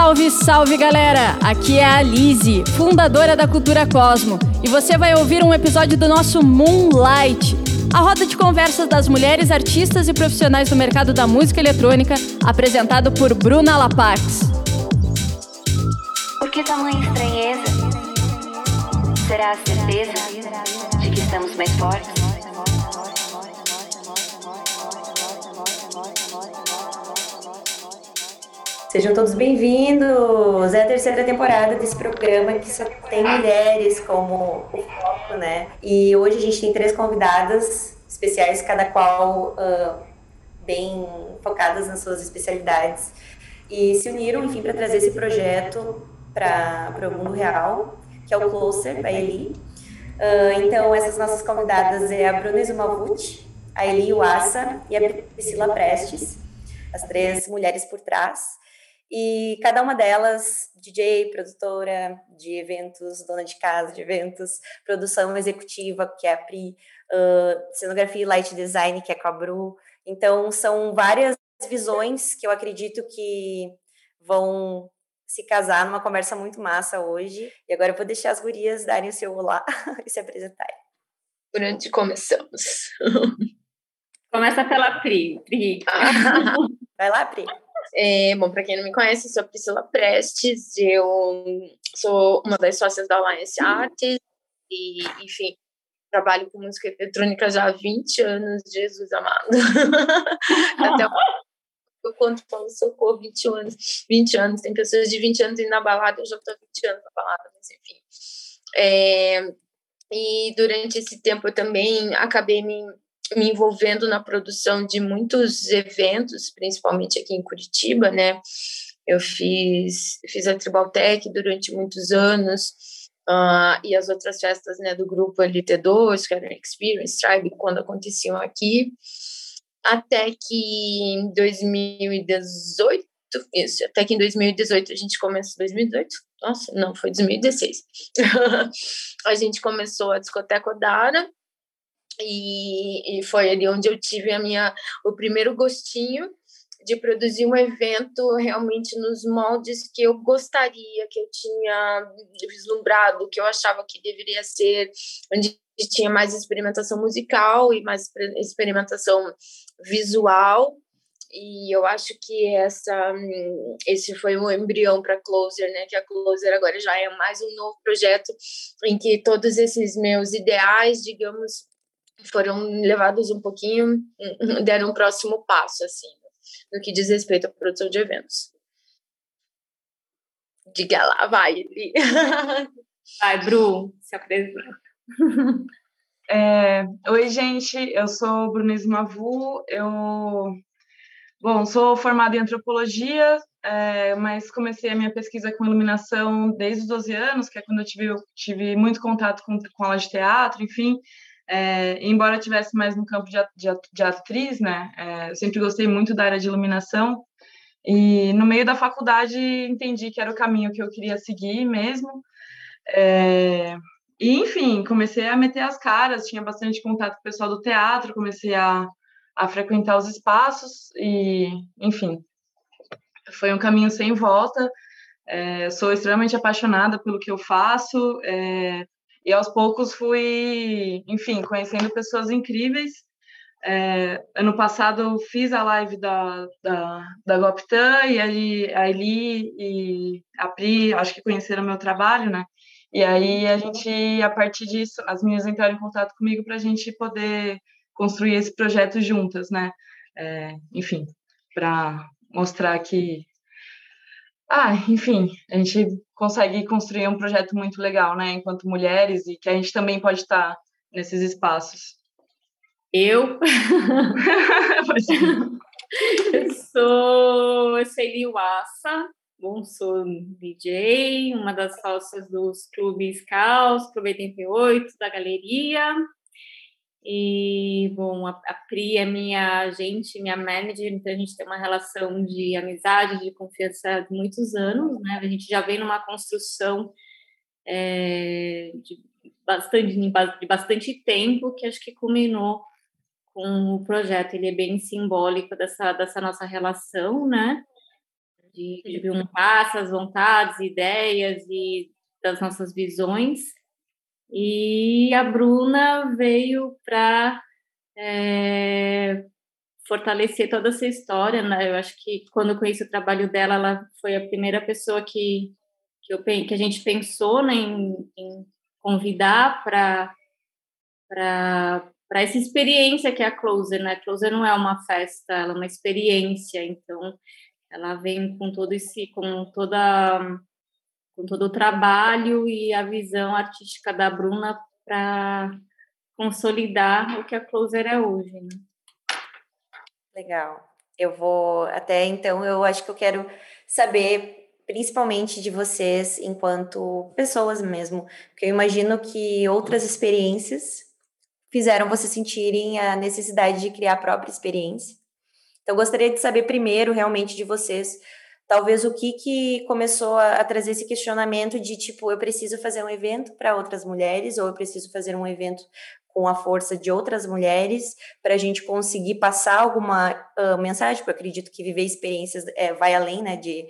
Salve, salve galera! Aqui é a Lise, fundadora da Cultura Cosmo, e você vai ouvir um episódio do nosso Moonlight, a roda de conversas das mulheres artistas e profissionais do mercado da música eletrônica, apresentado por Bruna Lapax. Por que tamanha estranheza? Será a certeza de que estamos mais fortes? Sejam todos bem-vindos! É a terceira temporada desse programa que só tem mulheres como o foco, né? E hoje a gente tem três convidadas especiais, cada qual uh, bem focadas nas suas especialidades. E se uniram, enfim, para trazer esse projeto para o mundo real, que é o Closer, da Eli. Uh, então, essas nossas convidadas é a Bruna Izumavut, a Eli Uassa e a Priscila Prestes, as três mulheres por trás. E cada uma delas, DJ, produtora de eventos, dona de casa de eventos, produção executiva, que é a Pri, uh, cenografia e light design, que é com a Bru. Então, são várias visões que eu acredito que vão se casar numa conversa muito massa hoje. E agora eu vou deixar as gurias darem o seu olá e se apresentarem. Por onde começamos? Começa pela Pri. Pri. Vai lá, Pri. É, bom, para quem não me conhece, eu sou Priscila Prestes, eu sou uma das sócias da Alliance Arts e, enfim, trabalho com música eletrônica já há 20 anos, Jesus amado. Até eu conto falo socorro, 20 anos, 20 anos, tem pessoas de 20 anos indo na balada, eu já estou 20 anos na balada, mas enfim. É, e durante esse tempo eu também acabei me me envolvendo na produção de muitos eventos, principalmente aqui em Curitiba, né? Eu fiz, fiz a Tribaltec durante muitos anos, uh, e as outras festas né, do grupo LT2, que eram Experience, Tribe, quando aconteciam aqui, até que em 2018, isso, até que em 2018 a gente começou, 2018? Nossa, não, foi 2016. a gente começou a discoteca Odara, e, e foi ali onde eu tive a minha, o primeiro gostinho de produzir um evento realmente nos moldes que eu gostaria, que eu tinha vislumbrado, que eu achava que deveria ser, onde tinha mais experimentação musical e mais experimentação visual. E eu acho que essa, esse foi o embrião para Closer, né? Que a Closer agora já é mais um novo projeto em que todos esses meus ideais, digamos, foram levados um pouquinho, deram um próximo passo, assim, no que diz respeito à produção de eventos. Diga lá, vai. Vai, Bru, se apresenta. É, oi, gente, eu sou Brunise Mavu, eu bom, sou formada em antropologia, é, mas comecei a minha pesquisa com iluminação desde os 12 anos, que é quando eu tive, tive muito contato com, com aula de teatro, enfim, é, embora eu tivesse mais no campo de, de, de atriz, né, é, eu sempre gostei muito da área de iluminação, e no meio da faculdade entendi que era o caminho que eu queria seguir mesmo. É, e, enfim, comecei a meter as caras, tinha bastante contato com o pessoal do teatro, comecei a, a frequentar os espaços, e, enfim, foi um caminho sem volta. É, sou extremamente apaixonada pelo que eu faço, é, e aos poucos fui, enfim, conhecendo pessoas incríveis. É, ano passado eu fiz a live da, da, da Goptan e aí a Eli e a Pri, acho que conheceram meu trabalho, né? E aí a gente, a partir disso, as meninas entraram em contato comigo para a gente poder construir esse projeto juntas, né? É, enfim, para mostrar que ah, enfim, a gente consegue construir um projeto muito legal, né, enquanto mulheres, e que a gente também pode estar nesses espaços. Eu? eu sou eu Celi Wassa, bom, sou DJ, uma das sócias dos clubes Caos, Clube 88, da Galeria, e, bom, a, a Pri é minha agente, minha manager, então a gente tem uma relação de amizade, de confiança de muitos anos, né? A gente já vem numa construção é, de, bastante, de bastante tempo que acho que culminou com o projeto. Ele é bem simbólico dessa, dessa nossa relação, né? de, de um passo, as vontades, ideias e das nossas visões. E a Bruna veio para é, fortalecer toda essa história, né? Eu acho que quando eu conheci o trabalho dela, ela foi a primeira pessoa que que, eu, que a gente pensou né, em, em convidar para para essa experiência que é a Closer, né? Closer não é uma festa, ela é uma experiência, então ela vem com todo esse, com toda, com todo o trabalho e a visão artística da Bruna para consolidar o que a Closer é hoje. Né? Legal. Eu vou até então, eu acho que eu quero saber principalmente de vocês enquanto pessoas mesmo, porque eu imagino que outras experiências fizeram vocês sentirem a necessidade de criar a própria experiência. Então, gostaria de saber primeiro, realmente, de vocês, talvez o que que começou a, a trazer esse questionamento de tipo, eu preciso fazer um evento para outras mulheres ou eu preciso fazer um evento com a força de outras mulheres para a gente conseguir passar alguma uh, mensagem, porque eu acredito que viver experiências é, vai além, né, de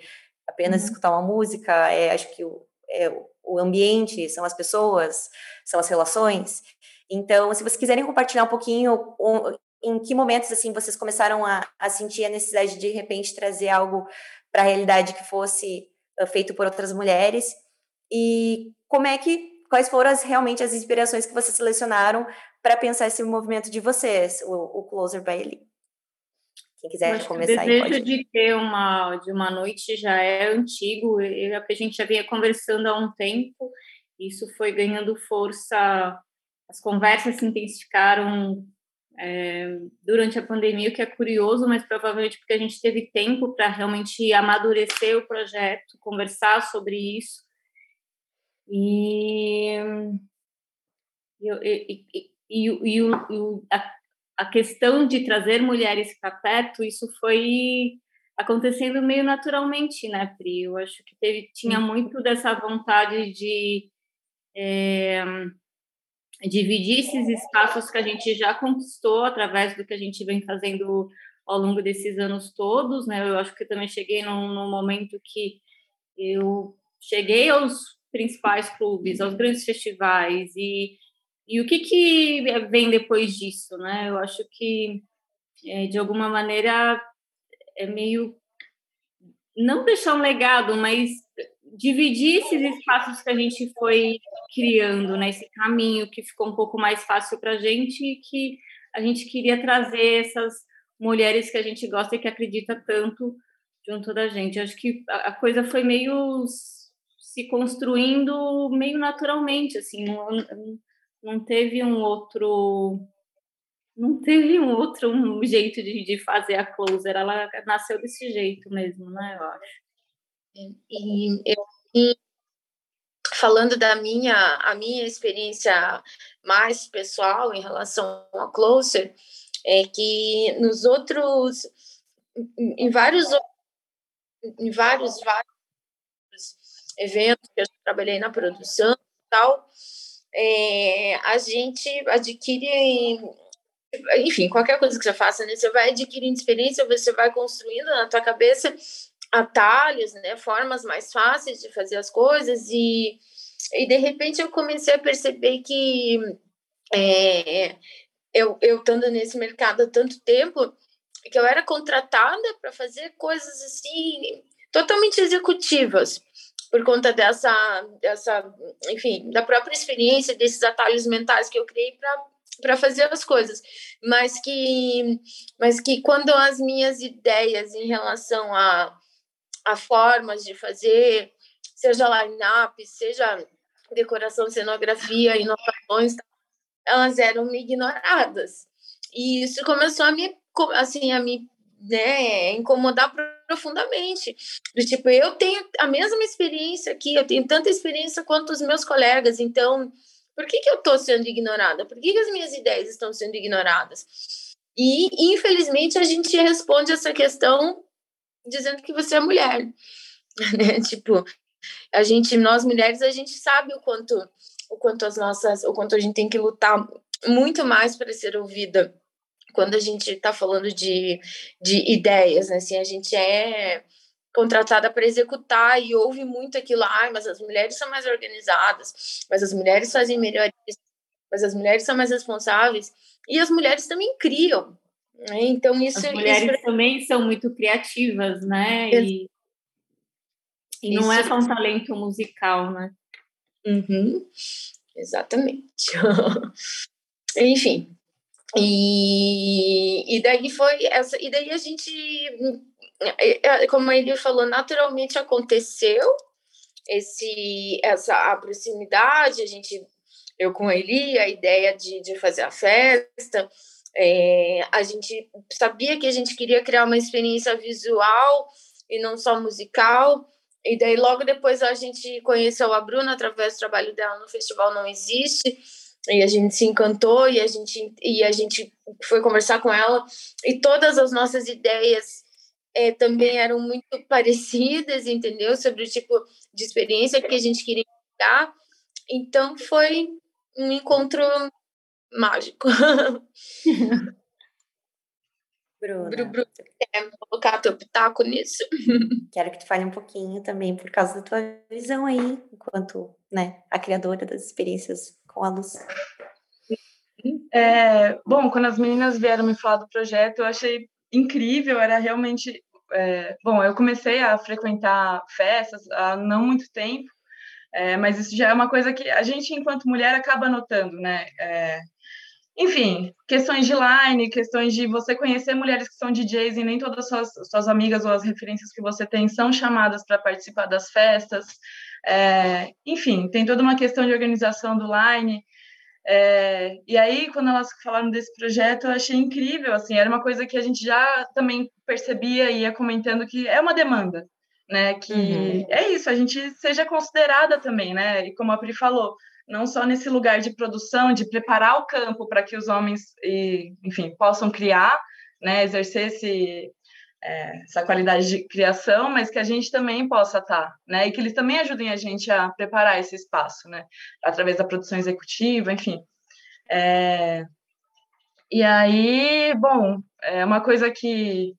apenas uhum. escutar uma música, é, acho que o, é, o ambiente, são as pessoas, são as relações. Então, se vocês quiserem compartilhar um pouquinho um, em que momentos assim vocês começaram a, a sentir a necessidade de de repente trazer algo para a realidade que fosse uh, feito por outras mulheres e como é que quais foram as, realmente as inspirações que vocês selecionaram para pensar esse movimento de vocês, o, o Closer by Ellie? Quem quiser começar O desejo pode... de ter uma, de uma noite já é antigo, eu, a gente já vinha conversando há um tempo, isso foi ganhando força, as conversas se intensificaram é, durante a pandemia, o que é curioso, mas provavelmente porque a gente teve tempo para realmente amadurecer o projeto, conversar sobre isso. E, e, e, e, e, a, a questão de trazer mulheres para perto, isso foi acontecendo meio naturalmente, né, Pri? Eu acho que teve, tinha muito dessa vontade de é, dividir esses espaços que a gente já conquistou através do que a gente vem fazendo ao longo desses anos todos, né? Eu acho que também cheguei num, num momento que eu cheguei aos principais clubes, aos grandes festivais e e o que, que vem depois disso, né? Eu acho que, é, de alguma maneira, é meio. Não deixar um legado, mas dividir esses espaços que a gente foi criando, né? Esse caminho que ficou um pouco mais fácil para a gente e que a gente queria trazer essas mulheres que a gente gosta e que acredita tanto junto da gente. Acho que a coisa foi meio se construindo meio naturalmente, assim, não teve um outro não teve um outro um jeito de, de fazer a closer, ela nasceu desse jeito mesmo, né, eu acho. E, eu, falando da minha a minha experiência mais pessoal em relação a closer, é que nos outros em vários em vários vários eventos que eu trabalhei na produção tal, é, a gente adquire, enfim, qualquer coisa que você faça, né? Você vai adquirindo experiência, você vai construindo na tua cabeça atalhos, né? Formas mais fáceis de fazer as coisas e, e de repente eu comecei a perceber que é, eu, eu estando nesse mercado há tanto tempo, que eu era contratada para fazer coisas assim totalmente executivas por conta dessa, dessa, enfim, da própria experiência, desses atalhos mentais que eu criei para fazer as coisas, mas que, mas que quando as minhas ideias em relação a, a formas de fazer, seja line-up, seja decoração, cenografia, inovações, elas eram ignoradas. E isso começou a me, assim, a me né, incomodar profundamente. Do tipo, eu tenho a mesma experiência aqui, eu tenho tanta experiência quanto os meus colegas, então por que, que eu estou sendo ignorada? Por que, que as minhas ideias estão sendo ignoradas? E, infelizmente, a gente responde essa questão dizendo que você é mulher. Né? Tipo, a gente, nós mulheres, a gente sabe o quanto, o quanto as nossas, o quanto a gente tem que lutar muito mais para ser ouvida quando a gente está falando de, de ideias, né? Assim, a gente é contratada para executar e ouve muito aquilo, ah, mas as mulheres são mais organizadas, mas as mulheres fazem melhor isso, mas as mulheres são mais responsáveis e as mulheres também criam. Então isso as mulheres isso... também são muito criativas, né? E, e não é só um talento musical, né? Uhum. Exatamente. Enfim. E, e daí foi essa, e daí a gente é, é, como ele falou, naturalmente aconteceu esse essa a proximidade, a gente eu com ele, a ideia de, de fazer a festa, é, a gente sabia que a gente queria criar uma experiência visual e não só musical, e daí logo depois a gente conheceu a Bruna através do trabalho dela no Festival Não Existe, e a gente se encantou e a gente e a gente foi conversar com ela e todas as nossas ideias é, também eram muito parecidas, entendeu? Sobre o tipo de experiência que a gente queria dar. Então foi um encontro mágico. Bruna. Bruno, quer colocar teu pitaco nisso? Quero que tu fale um pouquinho também por causa da tua visão aí, enquanto né, a criadora das experiências com a luz. É, bom, quando as meninas vieram me falar do projeto, eu achei incrível, era realmente. É, bom, eu comecei a frequentar festas há não muito tempo, é, mas isso já é uma coisa que a gente, enquanto mulher, acaba notando, né? Enfim, questões de line, questões de você conhecer mulheres que são DJs e nem todas as suas, suas amigas ou as referências que você tem são chamadas para participar das festas. É, enfim, tem toda uma questão de organização do line. É, e aí, quando elas falaram desse projeto, eu achei incrível, assim, era uma coisa que a gente já também percebia e ia comentando que é uma demanda, né, que uhum. é isso, a gente seja considerada também, né, e como a Pri falou, não só nesse lugar de produção, de preparar o campo para que os homens, e, enfim, possam criar, né, exercer esse, é, essa qualidade de criação, mas que a gente também possa estar, né? E que eles também ajudem a gente a preparar esse espaço, né? Através da produção executiva, enfim. É, e aí, bom, é uma coisa que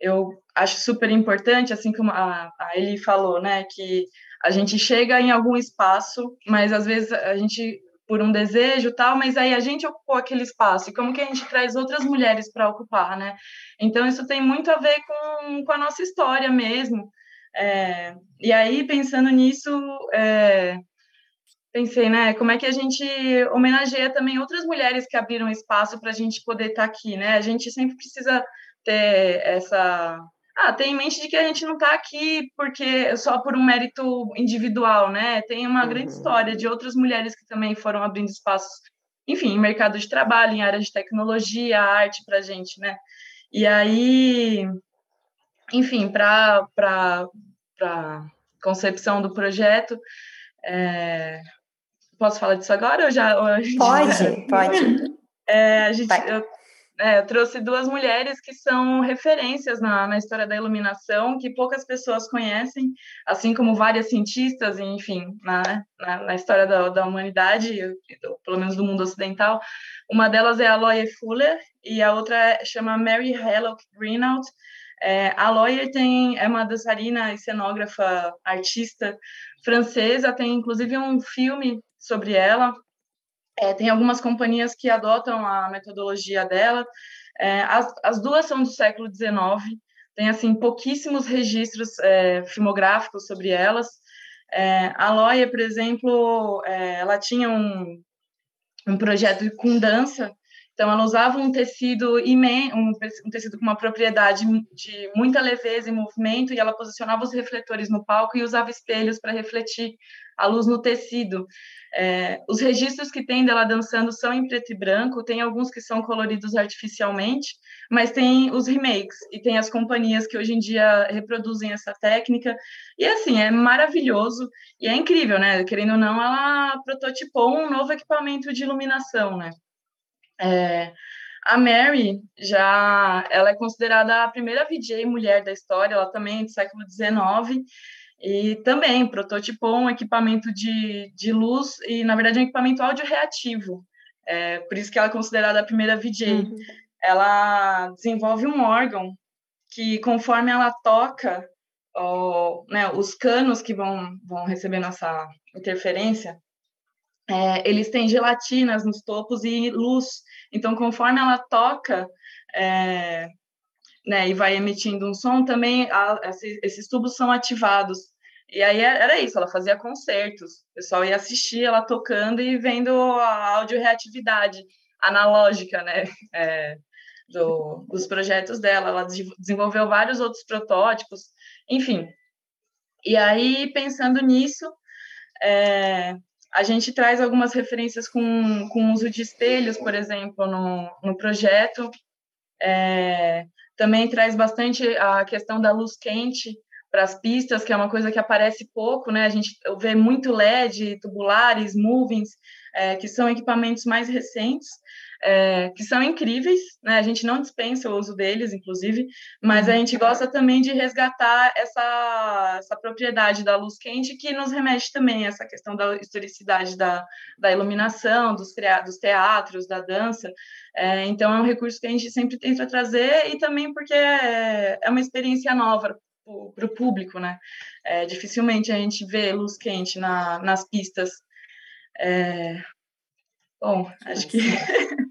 eu acho super importante, assim como a, a Eli falou, né? Que a gente chega em algum espaço, mas às vezes a gente por um desejo tal, mas aí a gente ocupou aquele espaço e como que a gente traz outras mulheres para ocupar, né? Então isso tem muito a ver com, com a nossa história mesmo. É, e aí pensando nisso, é, pensei, né? Como é que a gente homenageia também outras mulheres que abriram espaço para a gente poder estar tá aqui, né? A gente sempre precisa ter essa ah, tem em mente de que a gente não está aqui porque só por um mérito individual, né? Tem uma uhum. grande história de outras mulheres que também foram abrindo espaços, enfim, em mercado de trabalho, em área de tecnologia, arte para a gente, né? E aí, enfim, para a concepção do projeto, é... posso falar disso agora ou já? Ou pode, já... pode. É, a gente, eu é, trouxe duas mulheres que são referências na, na história da iluminação, que poucas pessoas conhecem, assim como várias cientistas, enfim, na, na, na história da, da humanidade, pelo menos do mundo ocidental. Uma delas é a Loie Fuller e a outra chama Mary Hallock Greenault. É, a Loie tem, é uma dançarina e cenógrafa artista francesa, tem inclusive um filme sobre ela, é, tem algumas companhias que adotam a metodologia dela. É, as, as duas são do século XIX, tem assim pouquíssimos registros é, filmográficos sobre elas. É, a Loia, por exemplo, é, ela tinha um, um projeto com dança, então ela usava um tecido imen um, um tecido com uma propriedade de muita leveza e movimento, e ela posicionava os refletores no palco e usava espelhos para refletir a luz no tecido. É, os registros que tem dela dançando são em preto e branco, tem alguns que são coloridos artificialmente, mas tem os remakes e tem as companhias que hoje em dia reproduzem essa técnica. E assim, é maravilhoso e é incrível, né? Querendo ou não, ela prototipou um novo equipamento de iluminação, né? É, a Mary já ela é considerada a primeira VJ mulher da história, ela também é do século XIX e também prototipou um equipamento de, de luz e, na verdade, um equipamento áudio reativo. É, por isso que ela é considerada a primeira VJ. Uhum. Ela desenvolve um órgão que, conforme ela toca, o, né, os canos que vão, vão receber nossa interferência, é, eles têm gelatinas nos topos e luz. Então, conforme ela toca é, né, e vai emitindo um som, também a, esses, esses tubos são ativados. E aí era isso, ela fazia concertos. O pessoal ia assistir ela tocando e vendo a audio-reatividade analógica, né? É, do, dos projetos dela. Ela desenvolveu vários outros protótipos, enfim. E aí, pensando nisso, é, a gente traz algumas referências com, com uso de espelhos, por exemplo, no, no projeto. É, também traz bastante a questão da luz quente para as pistas, que é uma coisa que aparece pouco, né? A gente vê muito LED, tubulares, movings, é, que são equipamentos mais recentes, é, que são incríveis, né? A gente não dispensa o uso deles, inclusive, mas a gente gosta também de resgatar essa, essa propriedade da luz quente que nos remete também a essa questão da historicidade da, da iluminação, dos, dos teatros, da dança. É, então, é um recurso que a gente sempre tenta trazer e também porque é, é uma experiência nova para o público, né? É, dificilmente a gente vê luz quente na, nas pistas. É... Bom, acho que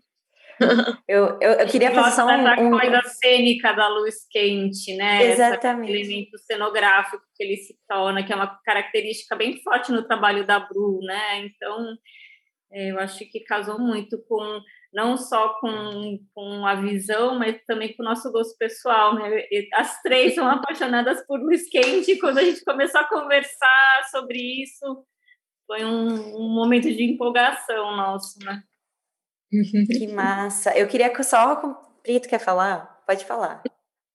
eu, eu, eu, queria fazer só um, um... coisa cênica da luz quente, né? Exatamente. Esse elemento cenográfico que ele se torna, que é uma característica bem forte no trabalho da Bru, né? Então, é, eu acho que casou muito com não só com, com a visão, mas também com o nosso gosto pessoal, né? As três são apaixonadas por luz quente. Quando a gente começou a conversar sobre isso, foi um, um momento de empolgação nosso, né? Que massa. Eu queria que só o Brito quer falar? Pode falar.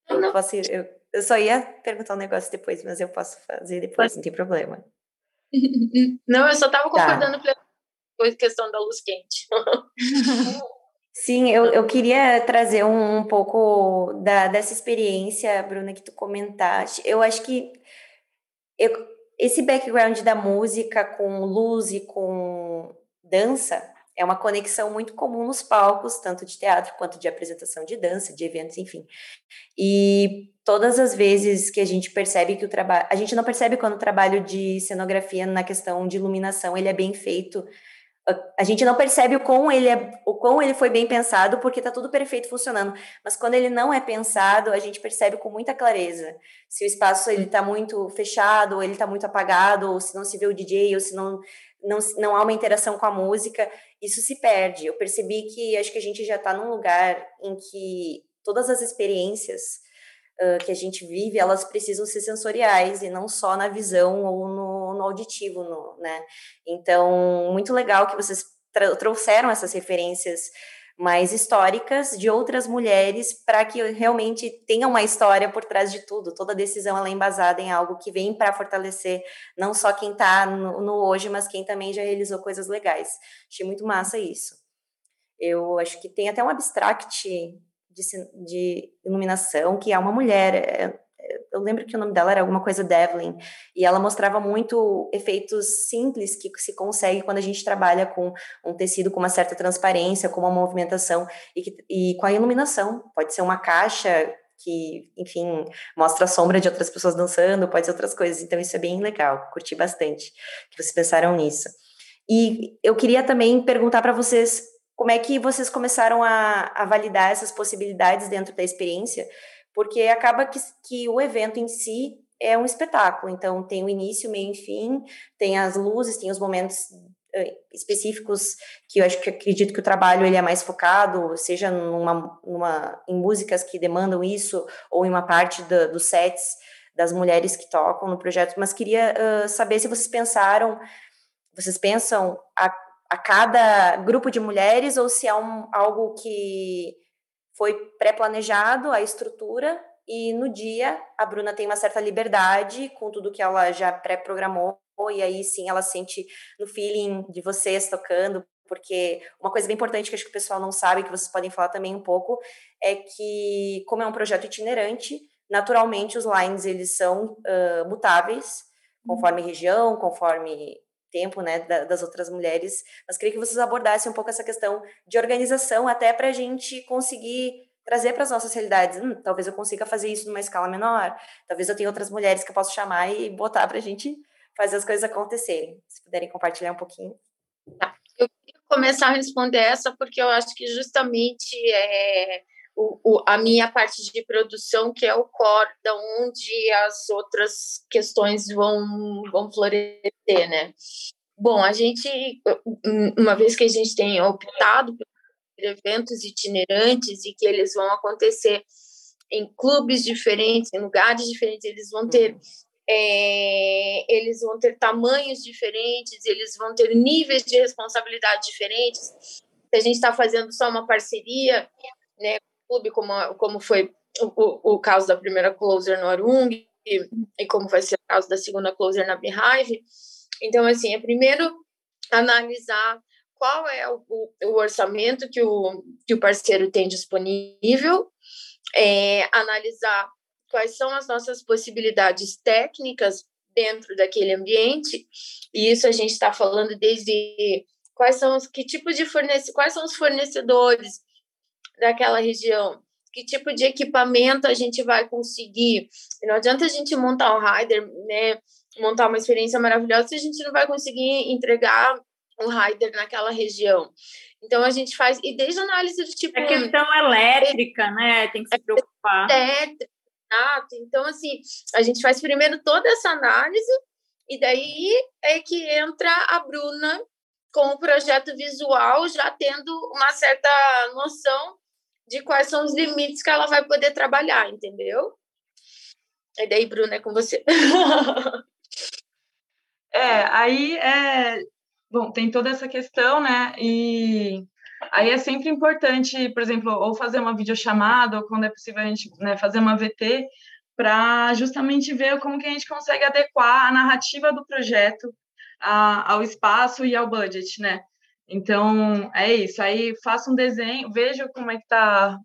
Eu, posso ir, eu, eu, só ia perguntar um negócio depois, mas eu posso fazer depois, não tem problema. Não, eu só estava tá. concordando tá. com a questão da luz quente. Sim, eu, eu queria trazer um, um pouco da, dessa experiência, Bruna, que tu comentaste. Eu acho que eu, esse background da música com luz e com dança é uma conexão muito comum nos palcos, tanto de teatro quanto de apresentação de dança, de eventos, enfim. E todas as vezes que a gente percebe que o trabalho. A gente não percebe quando o trabalho de cenografia na questão de iluminação ele é bem feito. A gente não percebe o quão ele, é, o quão ele foi bem pensado, porque está tudo perfeito funcionando. Mas quando ele não é pensado, a gente percebe com muita clareza se o espaço ele está muito fechado, ou ele está muito apagado, ou se não se vê o DJ, ou se não não, não há uma interação com a música, isso se perde. Eu percebi que acho que a gente já está num lugar em que todas as experiências uh, que a gente vive, elas precisam ser sensoriais e não só na visão ou no, no auditivo, no, né? Então, muito legal que vocês trouxeram essas referências mais históricas de outras mulheres para que realmente tenha uma história por trás de tudo. Toda decisão ela é embasada em algo que vem para fortalecer não só quem está no, no, hoje, mas quem também já realizou coisas legais. Achei muito massa isso. Eu acho que tem até um abstract de, de iluminação que é uma mulher. É, eu lembro que o nome dela era alguma coisa Devlin, e ela mostrava muito efeitos simples que se consegue quando a gente trabalha com um tecido com uma certa transparência, com uma movimentação e, que, e com a iluminação. Pode ser uma caixa que, enfim, mostra a sombra de outras pessoas dançando, pode ser outras coisas. Então, isso é bem legal, curti bastante que vocês pensaram nisso. E eu queria também perguntar para vocês como é que vocês começaram a, a validar essas possibilidades dentro da experiência, porque acaba que, que o evento em si é um espetáculo. Então, tem o início, meio e fim, tem as luzes, tem os momentos específicos que eu acho que acredito que o trabalho ele é mais focado, seja numa, numa em músicas que demandam isso ou em uma parte do, dos sets das mulheres que tocam no projeto. Mas queria uh, saber se vocês pensaram, vocês pensam a, a cada grupo de mulheres ou se é um, algo que foi pré-planejado a estrutura e no dia a Bruna tem uma certa liberdade com tudo que ela já pré-programou e aí sim ela sente no feeling de vocês tocando, porque uma coisa bem importante que acho que o pessoal não sabe, que vocês podem falar também um pouco, é que como é um projeto itinerante, naturalmente os lines eles são uh, mutáveis, conforme região, conforme tempo, né, das outras mulheres, mas queria que vocês abordassem um pouco essa questão de organização, até para a gente conseguir trazer para as nossas realidades. Hum, talvez eu consiga fazer isso numa escala menor. Talvez eu tenha outras mulheres que eu posso chamar e botar para a gente fazer as coisas acontecerem. Se puderem compartilhar um pouquinho. Tá. Eu queria começar a responder essa porque eu acho que justamente é o, o, a minha parte de produção que é o core da onde as outras questões vão vão florescer, né? Bom, a gente uma vez que a gente tem optado por eventos itinerantes e que eles vão acontecer em clubes diferentes, em lugares diferentes, eles vão ter uhum. é, eles vão ter tamanhos diferentes, eles vão ter níveis de responsabilidade diferentes. Se a gente está fazendo só uma parceria, né, clube como como foi o, o caso da primeira closer no Arung e, e como vai ser o caso da segunda closer na Beehive. Então, assim, é primeiro analisar qual é o, o, orçamento que o, que o parceiro tem disponível, é, analisar quais são as nossas possibilidades técnicas dentro daquele ambiente, e isso a gente está falando desde quais são os que tipo de fornece, quais são os fornecedores daquela região, que tipo de equipamento a gente vai conseguir. Não adianta a gente montar um rider, né, montar uma experiência maravilhosa se a gente não vai conseguir entregar um rider naquela região. Então a gente faz, e desde a análise do tipo. É questão elétrica, né? Tem que se preocupar. Elétrica, exato. Então, assim, a gente faz primeiro toda essa análise, e daí é que entra a Bruna com o projeto visual, já tendo uma certa noção de quais são os limites que ela vai poder trabalhar, entendeu? E daí, Bruna, é com você. é, aí é, Bom, tem toda essa questão, né? E aí é sempre importante, por exemplo, ou fazer uma videochamada, ou quando é possível a gente né, fazer uma VT, para justamente ver como que a gente consegue adequar a narrativa do projeto a, ao espaço e ao budget, né? Então, é isso. Aí faço um desenho, vejo como é que tá,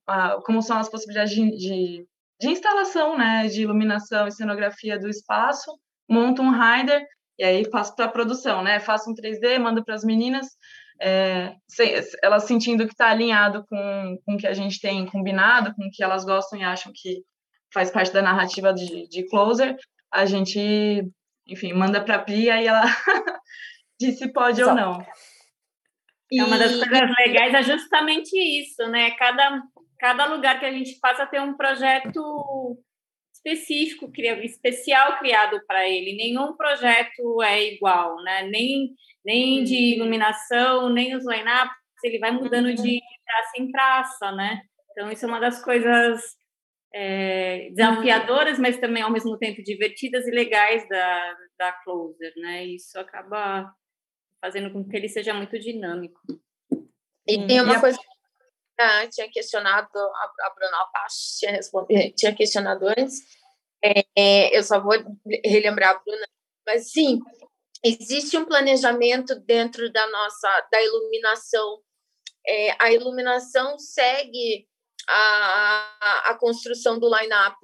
como são as possibilidades de, de, de instalação, né? De iluminação e cenografia do espaço, monto um rider e aí passo para a produção, né? Faço um 3D, mando para as meninas, é, elas sentindo que está alinhado com, com o que a gente tem combinado, com o que elas gostam e acham que faz parte da narrativa de, de Closer, a gente, enfim, manda para a Pia e ela diz se pode ou não. É uma das coisas legais é justamente isso, né? Cada, cada lugar que a gente passa tem um projeto específico, especial criado para ele. Nenhum projeto é igual, né? Nem, nem de uhum. iluminação, nem os line-ups, ele vai mudando uhum. de praça em praça, né? Então, isso é uma das coisas é, desafiadoras, mas também, ao mesmo tempo, divertidas e legais da, da Closer, né? Isso acaba fazendo com que ele seja muito dinâmico. E tem uma coisa ah, tinha questionado, a, a Bruna Apache tinha, respondido, tinha questionado antes, é, eu só vou relembrar a Bruna, mas sim, existe um planejamento dentro da nossa, da iluminação, é, a iluminação segue a, a construção do line-up,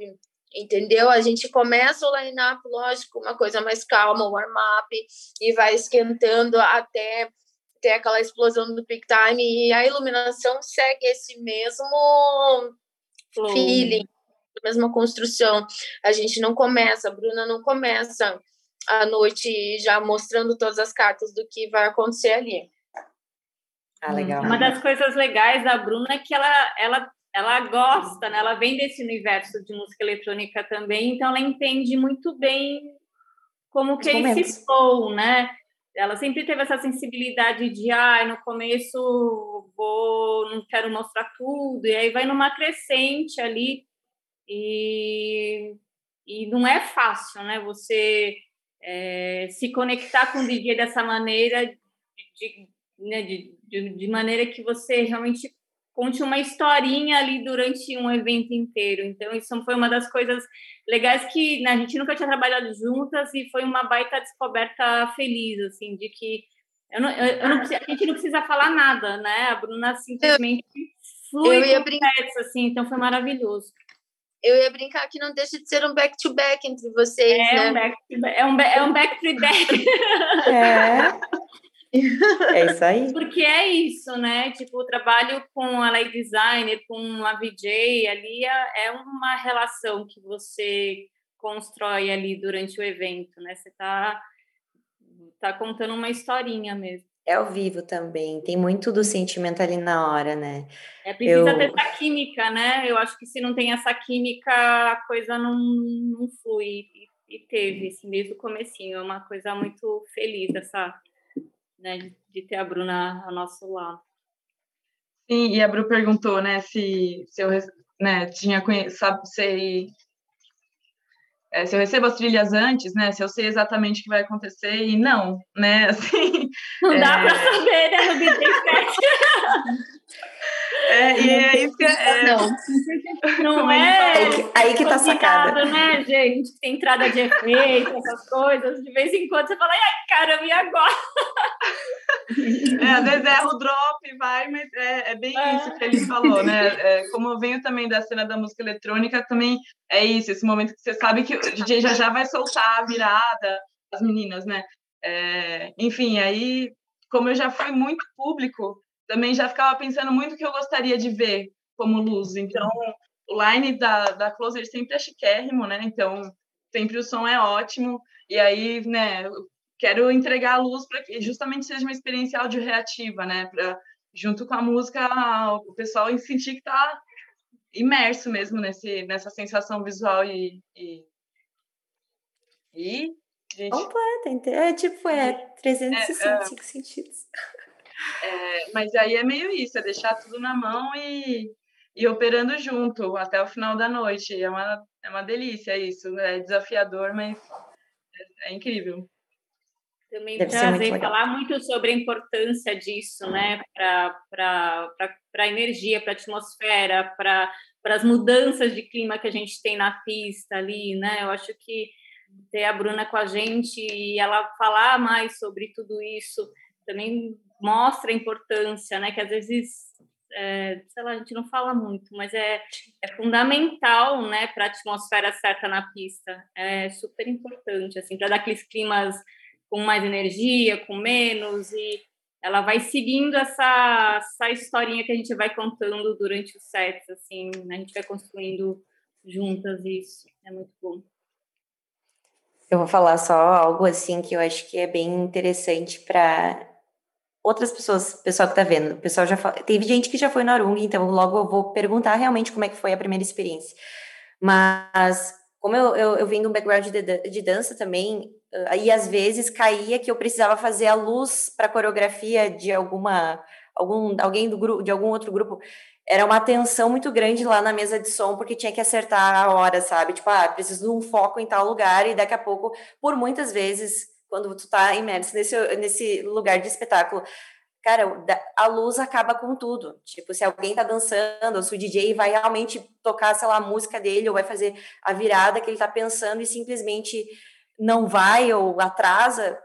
entendeu? A gente começa o line-up, lógico, uma coisa mais calma, o warm-up, e vai esquentando até ter aquela explosão do peak time, e a iluminação segue esse mesmo Flow. feeling, a mesma construção. A gente não começa, a Bruna não começa a noite já mostrando todas as cartas do que vai acontecer ali. Ah, legal. Uma das coisas legais da Bruna é que ela, ela, ela gosta, né? ela vem desse universo de música eletrônica também, então ela entende muito bem como que é esse flow, né? ela sempre teve essa sensibilidade de, ah, no começo vou, não quero mostrar tudo, e aí vai numa crescente ali, e, e não é fácil, né? Você é, se conectar com o DJ dessa maneira, de, né, de, de, de maneira que você realmente conte uma historinha ali durante um evento inteiro. Então, isso foi uma das coisas legais que né, a gente nunca tinha trabalhado juntas e foi uma baita descoberta feliz, assim, de que eu não, eu, eu não, a gente não precisa falar nada, né? A Bruna simplesmente flui eu ia brincar. assim, então foi maravilhoso. Eu ia brincar que não deixa de ser um back-to-back -back entre vocês, é né? Um back -back, é um, é um back-to-back. é. É isso aí. Porque é isso, né? Tipo, o trabalho com a light designer, com a VJ ali é, é uma relação que você constrói ali durante o evento, né? Você tá, tá contando uma historinha mesmo. É ao vivo também, tem muito do sentimento ali na hora, né? É precisa eu... ter essa química, né? Eu acho que se não tem essa química, a coisa não, não flui. E, e teve, assim, desde o comecinho. É uma coisa muito feliz essa, né, de, de ter a Bruna ao nosso lado. Sim, e a Bru perguntou, né, se, se eu né, tinha sabe, sei é, se eu recebo as trilhas antes, né, se eu sei exatamente o que vai acontecer, e não, né, assim... Não é... dá para saber, né, no DJ É, e é isso que é. Não, não é. Aí que, aí que tá sacada. né, gente? Tem entrada de efeito, essas coisas. De vez em quando você fala, ai, caramba, e agora? É, às vezes erra o drop, vai, mas é, é bem é. isso que ele falou, né? É, como eu venho também da cena da música eletrônica, também é isso, esse momento que você sabe que o DJ já já vai soltar a virada, as meninas, né? É, enfim, aí, como eu já fui muito público, também já ficava pensando muito o que eu gostaria de ver como luz. Então, o line da, da Closer sempre é chiquérrimo, né? Então, sempre o som é ótimo. E aí, né, quero entregar a luz para que justamente seja uma experiência audio reativa, né? Pra, junto com a música, o pessoal sentir que está imerso mesmo nesse, nessa sensação visual e. e, e gente... Completa, é tipo, é 365 é, é, sentidos. É, mas aí é meio isso, é deixar tudo na mão e, e operando junto até o final da noite. É uma, é uma delícia isso, é desafiador, mas é, é incrível. Também Deve trazer, falar muito sobre a importância disso, né, para a energia, para a atmosfera, para as mudanças de clima que a gente tem na pista ali, né? Eu acho que ter a Bruna com a gente e ela falar mais sobre tudo isso também mostra a importância, né? Que às vezes, é, sei lá, a gente não fala muito, mas é, é fundamental, né? Para a atmosfera certa na pista. É super importante, assim, para dar aqueles climas com mais energia, com menos, e ela vai seguindo essa, essa historinha que a gente vai contando durante os sets, assim, né? A gente vai construindo juntas isso. É muito bom. Eu vou falar só algo assim que eu acho que é bem interessante para outras pessoas, pessoal que tá vendo, pessoal já teve gente que já foi no Arung, então logo eu vou perguntar realmente como é que foi a primeira experiência. Mas como eu, eu, eu vim de um background de, de dança também, aí às vezes caía que eu precisava fazer a luz para coreografia de alguma algum alguém do grupo de algum outro grupo era uma tensão muito grande lá na mesa de som porque tinha que acertar a hora sabe tipo ah preciso de um foco em tal lugar e daqui a pouco por muitas vezes quando tu tá imerso nesse, nesse lugar de espetáculo. Cara, a luz acaba com tudo. Tipo, se alguém tá dançando, ou se o DJ vai realmente tocar, sei lá, a música dele, ou vai fazer a virada que ele tá pensando e simplesmente não vai ou atrasa,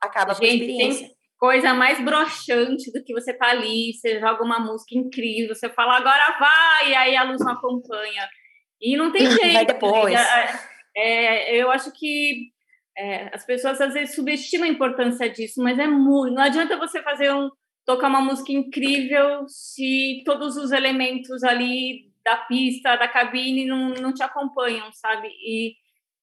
acaba Gente, com a experiência. Tem coisa mais broxante do que você tá ali, você joga uma música incrível, você fala agora vai, e aí a luz não acompanha. E não tem jeito. Vai depois. É, é, eu acho que é, as pessoas às vezes subestimam a importância disso, mas é muito. Não adianta você fazer um tocar uma música incrível se todos os elementos ali da pista, da cabine não, não te acompanham, sabe? E,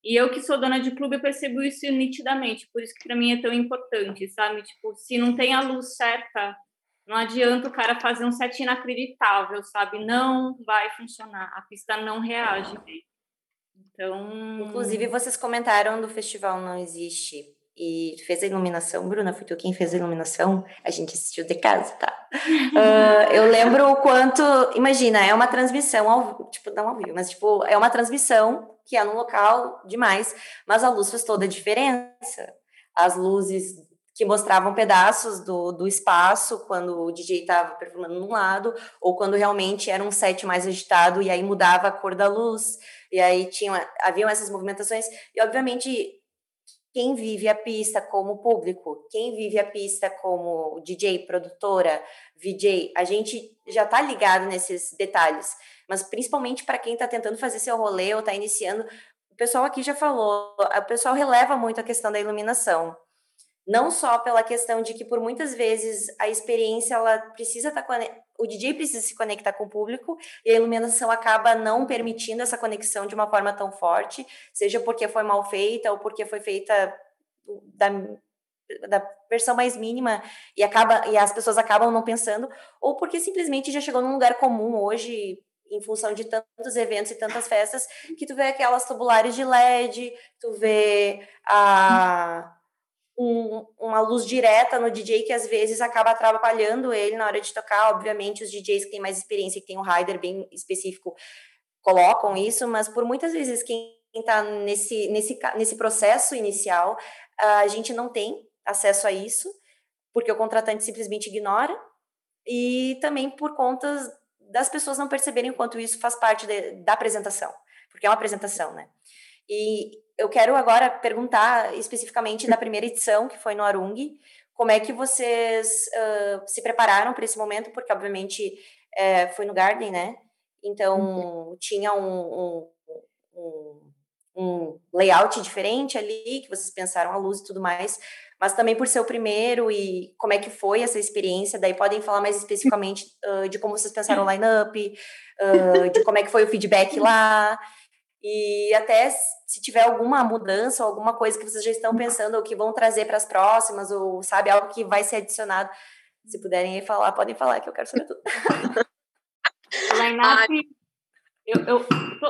e eu que sou dona de clube, eu percebo isso nitidamente, por isso que para mim é tão importante, sabe? Tipo, se não tem a luz certa, não adianta o cara fazer um set inacreditável, sabe? Não vai funcionar, a pista não reage. Então. Inclusive, vocês comentaram do festival Não Existe e fez a iluminação. Bruna, foi tu quem fez a iluminação? A gente assistiu de casa, tá? uh, eu lembro o quanto. Imagina, é uma transmissão, ao, tipo, não ao vivo, mas tipo, é uma transmissão que é num local demais, mas a luz fez toda a diferença. As luzes que mostravam pedaços do, do espaço quando o DJ estava performando num lado, ou quando realmente era um set mais agitado e aí mudava a cor da luz. E aí tinham, haviam essas movimentações, e obviamente quem vive a pista como público, quem vive a pista como DJ, produtora, VJ, a gente já está ligado nesses detalhes, mas principalmente para quem está tentando fazer seu rolê ou está iniciando, o pessoal aqui já falou, o pessoal releva muito a questão da iluminação. não só pela questão de que por muitas vezes a experiência ela precisa estar tá o DJ precisa se conectar com o público e a iluminação acaba não permitindo essa conexão de uma forma tão forte, seja porque foi mal feita ou porque foi feita da, da versão mais mínima e acaba e as pessoas acabam não pensando ou porque simplesmente já chegou num lugar comum hoje em função de tantos eventos e tantas festas que tu vê aquelas tubulares de LED, tu vê a um, uma luz direta no DJ que às vezes acaba atrapalhando ele na hora de tocar. Obviamente, os DJs que têm mais experiência, que têm um rider bem específico, colocam isso, mas por muitas vezes quem está nesse, nesse, nesse processo inicial, a gente não tem acesso a isso, porque o contratante simplesmente ignora, e também por conta das pessoas não perceberem o quanto isso faz parte de, da apresentação, porque é uma apresentação, né? E eu quero agora perguntar especificamente da primeira edição, que foi no Arung, como é que vocês uh, se prepararam para esse momento, porque obviamente é, foi no Garden, né? Então uhum. tinha um, um, um, um, layout diferente ali, que vocês pensaram a luz e tudo mais, mas também por ser o primeiro e como é que foi essa experiência, daí podem falar mais especificamente uh, de como vocês pensaram o line-up, uh, de como é que foi o feedback lá, e até se tiver alguma mudança, alguma coisa que vocês já estão pensando ou que vão trazer para as próximas, ou sabe, algo que vai ser adicionado, se puderem falar, podem falar, que eu quero saber tudo. Line-up, eu, eu,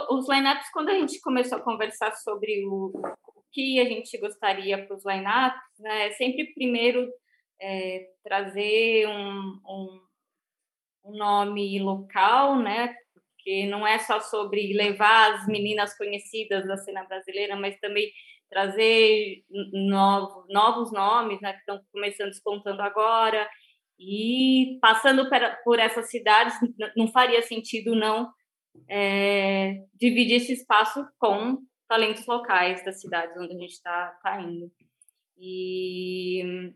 os lineups, quando a gente começou a conversar sobre o, o que a gente gostaria para os lineups, né, sempre primeiro é, trazer um, um, um nome local, né, porque não é só sobre levar as meninas conhecidas da cena brasileira, mas também trazer novos, novos nomes, né, que estão começando despontando agora, e passando por essas cidades, não faria sentido não é, dividir esse espaço com talentos locais das cidades onde a gente está tá indo. E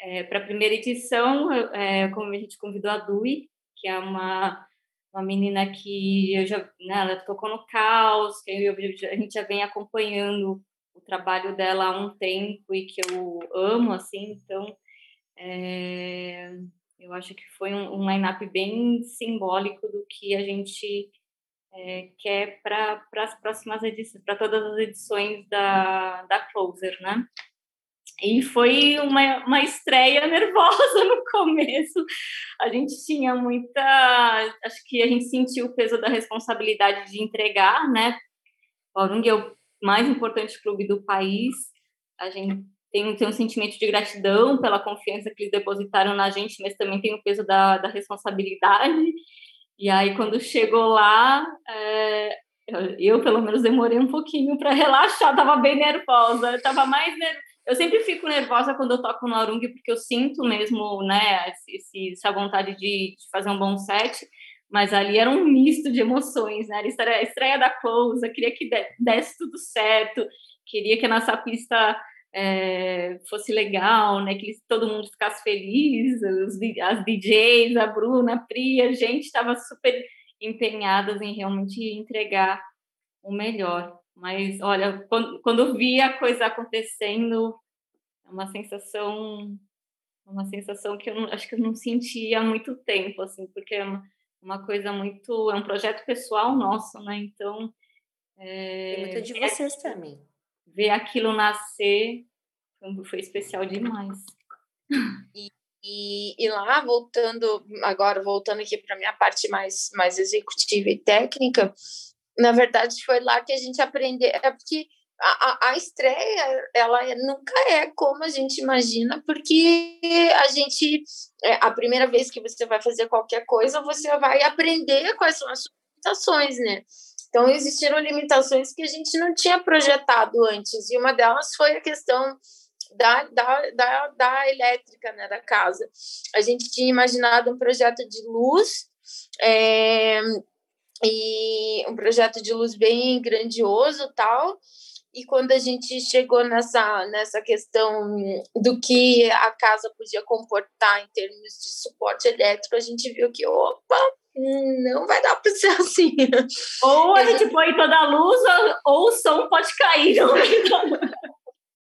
é, para a primeira edição, é, como a gente convidou a Dui, que é uma uma menina que eu já, né, ela tocou no Caos, que eu, a gente já vem acompanhando o trabalho dela há um tempo e que eu amo, assim, então é, eu acho que foi um, um line-up bem simbólico do que a gente é, quer para as próximas edições, para todas as edições da, da Closer, né? E foi uma, uma estreia nervosa no começo. A gente tinha muita. Acho que a gente sentiu o peso da responsabilidade de entregar, né? O Aurung é o mais importante clube do país. A gente tem, tem um sentimento de gratidão pela confiança que eles depositaram na gente, mas também tem o peso da, da responsabilidade. E aí, quando chegou lá, é, eu, pelo menos, demorei um pouquinho para relaxar, estava bem nervosa, estava mais nervosa eu sempre fico nervosa quando eu toco no Arung, porque eu sinto mesmo, né, esse, essa vontade de, de, fazer um bom set, mas ali era um misto de emoções, né, era a estreia da Close, eu queria que desse tudo certo, queria que a nossa pista é, fosse legal, né, que todo mundo ficasse feliz, os, as DJs, a Bruna, a Pri, a gente estava super empenhadas em realmente entregar o melhor. Mas, olha, quando, quando eu vi a coisa acontecendo, é uma sensação, uma sensação que eu não, acho que eu não sentia há muito tempo, assim, porque é uma, uma coisa muito, é um projeto pessoal nosso, né? Então, é, Tem muito de vocês é, também. Ver aquilo nascer foi especial demais. E, e, e, lá, voltando, agora voltando aqui para a minha parte mais, mais executiva e técnica, na verdade, foi lá que a gente aprendeu. É porque a, a, estreia, ela é, nunca é como a gente imagina, porque a gente, é, a primeira vez que você vai fazer qualquer coisa, você vai aprender quais são as limitações, né? Então, existiram limitações que a gente não tinha projetado antes, e uma delas foi a questão da, da, da, da elétrica né, da casa. A gente tinha imaginado um projeto de luz, é, e um projeto de luz bem grandioso tal e quando a gente chegou nessa nessa questão do que a casa podia comportar em termos de suporte elétrico a gente viu que opa não vai dar para ser assim ou a gente põe toda a luz ou o som pode cair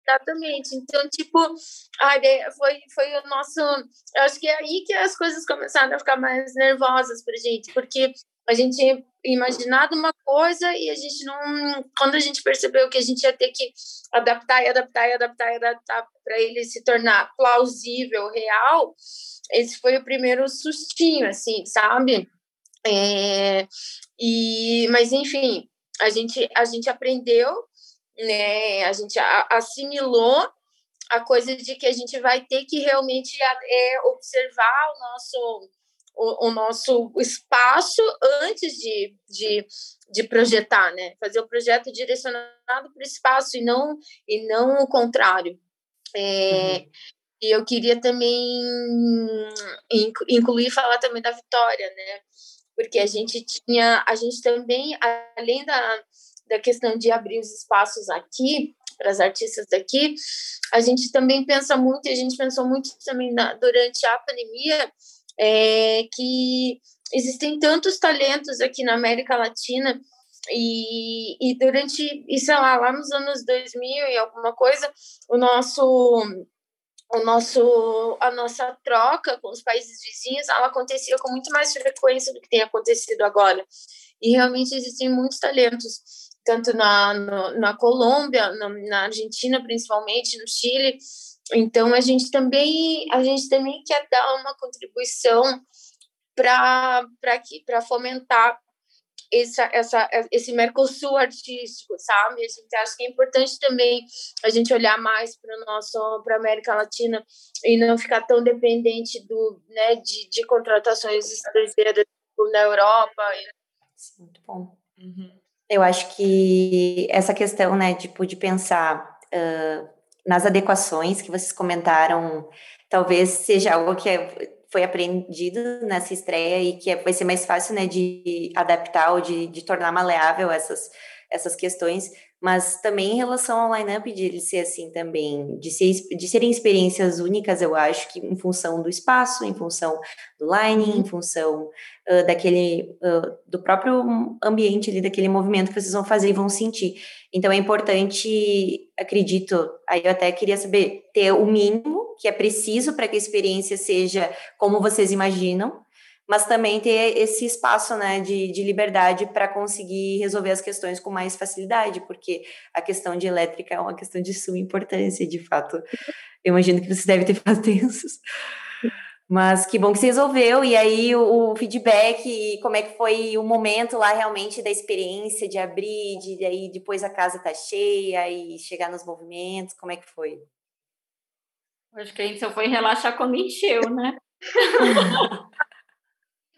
Exatamente. Então, tipo, foi, foi o nosso. Eu acho que é aí que as coisas começaram a ficar mais nervosas pra gente, porque a gente tinha imaginado uma coisa e a gente não. Quando a gente percebeu que a gente ia ter que adaptar e adaptar e adaptar e adaptar para ele se tornar plausível, real, esse foi o primeiro sustinho, assim, sabe? É, e, mas, enfim, a gente, a gente aprendeu né? A gente assimilou a coisa de que a gente vai ter que realmente é, observar o nosso o, o, nosso espaço antes de, de, de projetar, né? Fazer o projeto direcionado para o espaço e não e não o contrário. É, uhum. E eu queria também incluir falar também da Vitória, né? Porque a gente tinha, a gente também, além da, da questão de abrir os espaços aqui para as artistas daqui, a gente também pensa muito, e a gente pensou muito também na, durante a pandemia, é, que existem tantos talentos aqui na América Latina e, e durante, e sei lá, lá nos anos 2000 e alguma coisa, o nosso o nosso a nossa troca com os países vizinhos ela acontecia com muito mais frequência do que tem acontecido agora e realmente existem muitos talentos tanto na, no, na Colômbia, na, na, Argentina principalmente, no Chile. Então a gente também a gente também quer dar uma contribuição para para fomentar essa, essa, esse Mercosul artístico, sabe? A gente acha que é importante também a gente olhar mais para nosso para América Latina e não ficar tão dependente do né de, de contratações estrangeiras na Europa. Muito bom. Uhum. Eu acho que essa questão, né, tipo, de pensar uh, nas adequações que vocês comentaram, talvez seja algo que é, foi aprendido nessa estreia e que é, vai ser mais fácil, né, de adaptar ou de, de tornar maleável essas, essas questões, mas também em relação ao line-up de ele ser assim também, de, ser, de serem experiências únicas, eu acho que em função do espaço, em função do line, em uhum. função uh, daquele, uh, do próprio ambiente ali, daquele movimento que vocês vão fazer e vão sentir. Então é importante, acredito, aí eu até queria saber, ter o mínimo que é preciso para que a experiência seja como vocês imaginam, mas também ter esse espaço né, de, de liberdade para conseguir resolver as questões com mais facilidade, porque a questão de elétrica é uma questão de suma importância, de fato. Eu imagino que você deve ter ficado tensos. Mas que bom que você resolveu, e aí o, o, feedback, e como é que foi o momento lá realmente da experiência de abrir, de aí depois a casa tá cheia e chegar nos movimentos, como é que foi? Acho que a gente só foi relaxar quando encheu, né?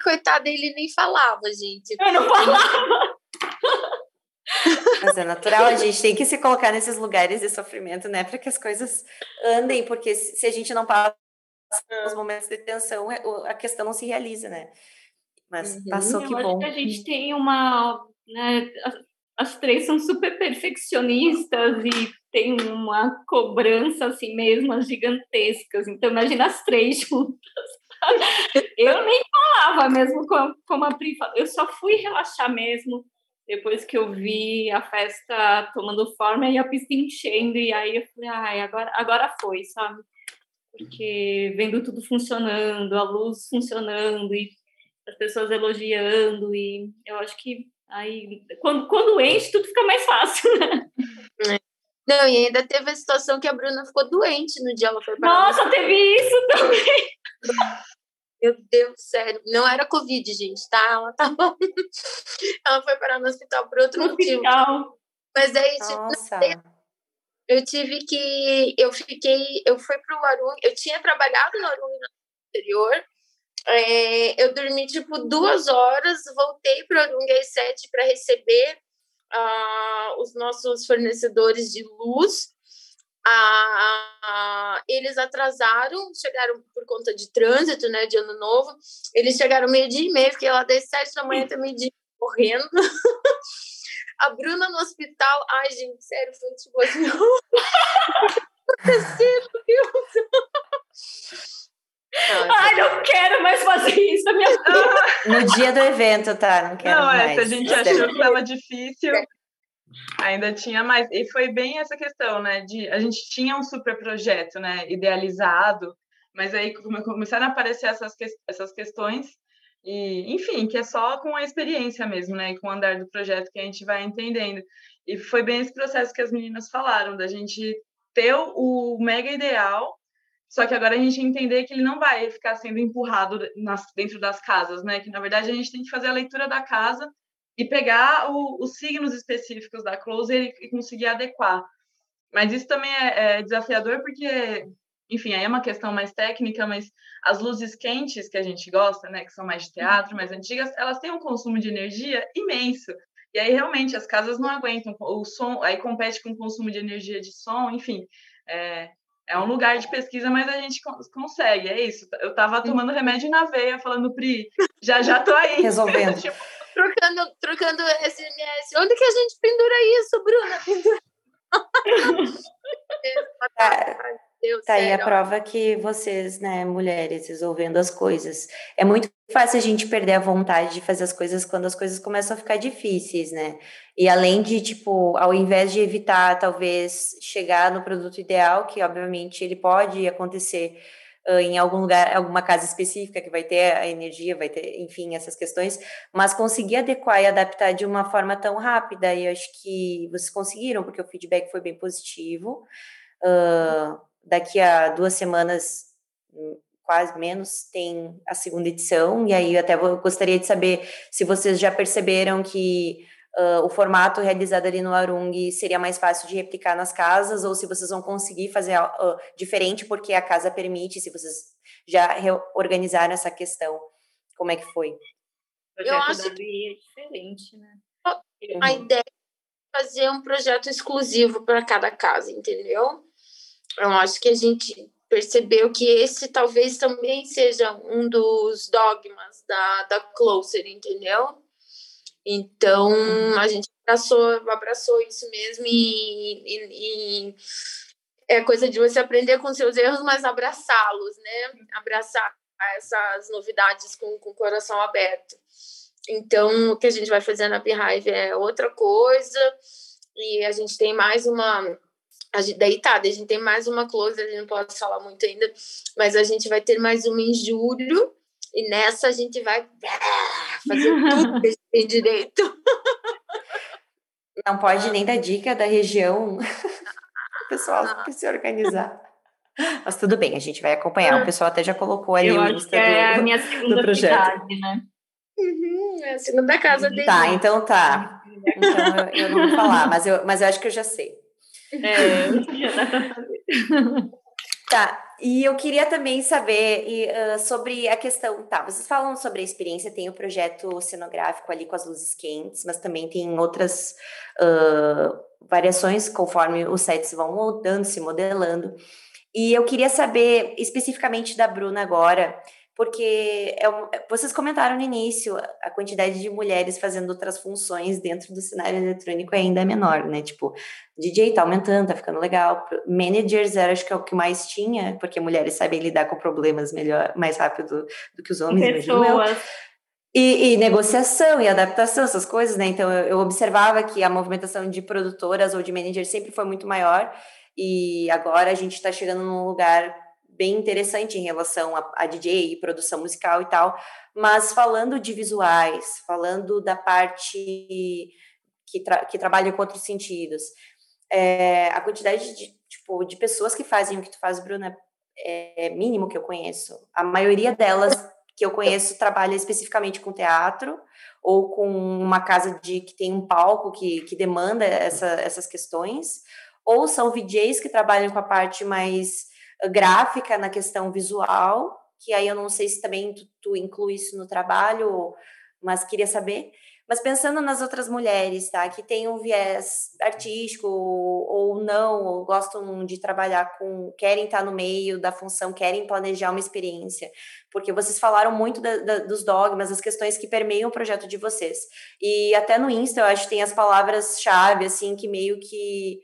coitado, ele nem falava, gente. Eu não falava. Mas é natural, a gente tem que se colocar nesses lugares de sofrimento, né? Para que as coisas andem, porque se a gente não passa os momentos de tensão, é, a questão não se realiza, né? Mas uhum. passou Eu que bom. Que a gente tem uma. Né, as, as três são super perfeccionistas e tem uma cobrança assim mesmo, gigantescas. Então, imagina as três juntas eu nem falava mesmo como, como a Pri falou. Eu só fui relaxar mesmo depois que eu vi a festa tomando forma e a pista enchendo. E aí eu falei, ai, agora, agora foi, sabe? Porque vendo tudo funcionando, a luz funcionando e as pessoas elogiando. E eu acho que aí, quando, quando enche, tudo fica mais fácil, né? Não, e ainda teve a situação que a Bruna ficou doente no dia ela foi para Nossa, teve isso também. Meu Deus, sério. Não era Covid, gente, tá? Ela tava. ela foi parar no hospital por outro motivo. Mas aí, tipo, eu tive que. Eu fiquei. Eu fui pro Arung. Eu tinha trabalhado no Arung no anterior. É, eu dormi tipo duas horas, voltei para o Arung às sete para receber uh, os nossos fornecedores de luz a, eles atrasaram, chegaram por conta de trânsito, né, de ano novo, eles chegaram meio-dia e meio, fiquei lá das sete da manhã até meio-dia correndo. a Bruna no hospital, ai, gente, sério, foi tipo assim, acontecendo, Deus. Não, Ai, não quero mais fazer isso, minha No dia do evento, tá? Não quero não, mais. Não, é, a gente achou que estava difícil. Ainda tinha mais. E foi bem essa questão, né? De a gente tinha um super projeto, né? Idealizado, mas aí começaram a aparecer essas, essas questões. E, enfim, que é só com a experiência mesmo, né? E com o andar do projeto que a gente vai entendendo. E foi bem esse processo que as meninas falaram, da gente ter o mega ideal, só que agora a gente entender que ele não vai ficar sendo empurrado nas, dentro das casas, né? Que na verdade a gente tem que fazer a leitura da casa e pegar o, os signos específicos da closer e, e, conseguir adequar. Mas isso também é, é, desafiador porque, enfim, aí é uma questão mais técnica, mas as luzes quentes que a gente gosta, né, que são mais de teatro, mais antigas, elas têm um consumo de energia imenso. E aí realmente as casas não aguentam o som, aí compete com o consumo de energia de som, enfim. É, é um lugar de pesquisa, mas a gente consegue, é isso. Eu estava tomando remédio na veia, falando, Pri, já já tô aí. Resolvendo. tipo, trocando, trocando SMS. Onde que a gente pendura isso, Bruna? Pendura. tá, tá aí a prova que vocês, né, mulheres, resolvendo as coisas. É muito fácil a gente perder a vontade de fazer as coisas quando as coisas começam a ficar difíceis, né? E além de, tipo, ao invés de evitar, talvez, chegar no produto ideal, que obviamente ele pode acontecer em algum lugar, alguma casa específica que vai ter a energia, vai ter, enfim, essas questões, mas conseguir adequar e adaptar de uma forma tão rápida, e eu acho que vocês conseguiram, porque o feedback foi bem positivo. Uh, daqui a duas semanas, hum, quase menos, tem a segunda edição, e aí eu até gostaria de saber se vocês já perceberam que uh, o formato realizado ali no Arung seria mais fácil de replicar nas casas, ou se vocês vão conseguir fazer uh, diferente porque a casa permite, se vocês já reorganizaram essa questão. Como é que foi? O projeto eu acho que é diferente, né? A uhum. ideia é fazer um projeto exclusivo para cada casa, entendeu? Eu acho que a gente percebeu que esse talvez também seja um dos dogmas da, da Closer, entendeu? Então, uhum. a gente abraçou, abraçou isso mesmo e, e, e é coisa de você aprender com seus erros, mas abraçá-los, né? Abraçar essas novidades com, com o coração aberto. Então, o que a gente vai fazer na Beehive é outra coisa, e a gente tem mais uma. A gente, daí tá, a gente tem mais uma close, a gente não pode falar muito ainda, mas a gente vai ter mais uma em julho, e nessa a gente vai ah, fazer tudo que a gente tem direito. Não pode nem dar dica da região. O pessoal tem que se organizar. Mas tudo bem, a gente vai acompanhar. O pessoal até já colocou ali Eu o Insta é do, a minha segunda do projeto. Cidade, né? Uhum, é a segunda casa dele. Tá, então tá. Então eu, eu, não vou falar, mas eu, mas eu acho que eu já sei. É, já dá pra saber. Tá, e eu queria também saber uh, sobre a questão, tá, vocês falam sobre a experiência, tem o projeto cenográfico ali com as luzes quentes, mas também tem outras uh, variações conforme os sets vão mudando, se modelando. E eu queria saber especificamente da Bruna agora, porque é um, vocês comentaram no início, a quantidade de mulheres fazendo outras funções dentro do cenário eletrônico é ainda menor, né? Tipo, DJ tá aumentando, tá ficando legal. Managers era, acho que é o que mais tinha, porque mulheres sabem lidar com problemas melhor, mais rápido do que os homens, Pessoas. E, e, negociação e adaptação, essas coisas, né? Então, eu, eu observava que a movimentação de produtoras ou de managers sempre foi muito maior, e agora a gente está chegando num lugar bem interessante em relação a, a DJ e produção musical e tal, mas falando de visuais, falando da parte que, tra que trabalha com outros sentidos, é, a quantidade de, tipo, de pessoas que fazem o que tu faz, Bruna, é mínimo que eu conheço. A maioria delas que eu conheço trabalha especificamente com teatro ou com uma casa de que tem um palco que, que demanda essa, essas questões, ou são VJs que trabalham com a parte mais gráfica na questão visual, que aí eu não sei se também tu, tu inclui isso no trabalho, mas queria saber. Mas pensando nas outras mulheres, tá, que têm um viés artístico ou não, ou gostam de trabalhar com, querem estar no meio da função, querem planejar uma experiência, porque vocês falaram muito da, da, dos dogmas, das questões que permeiam o projeto de vocês. E até no Insta, eu acho que tem as palavras-chave, assim, que meio que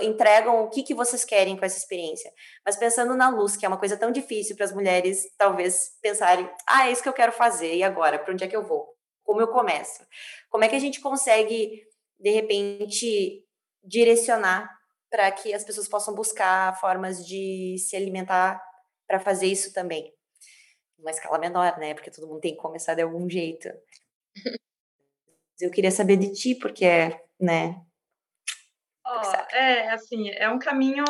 entregam o que, que vocês querem com essa experiência. Mas pensando na luz, que é uma coisa tão difícil para as mulheres, talvez pensarem: ah, é isso que eu quero fazer, e agora? Para onde é que eu vou? Como eu começo? Como é que a gente consegue, de repente, direcionar para que as pessoas possam buscar formas de se alimentar para fazer isso também. Uma escala menor, né? Porque todo mundo tem que começar de algum jeito. Eu queria saber de ti, porque, né? Oh, é, assim, é um caminho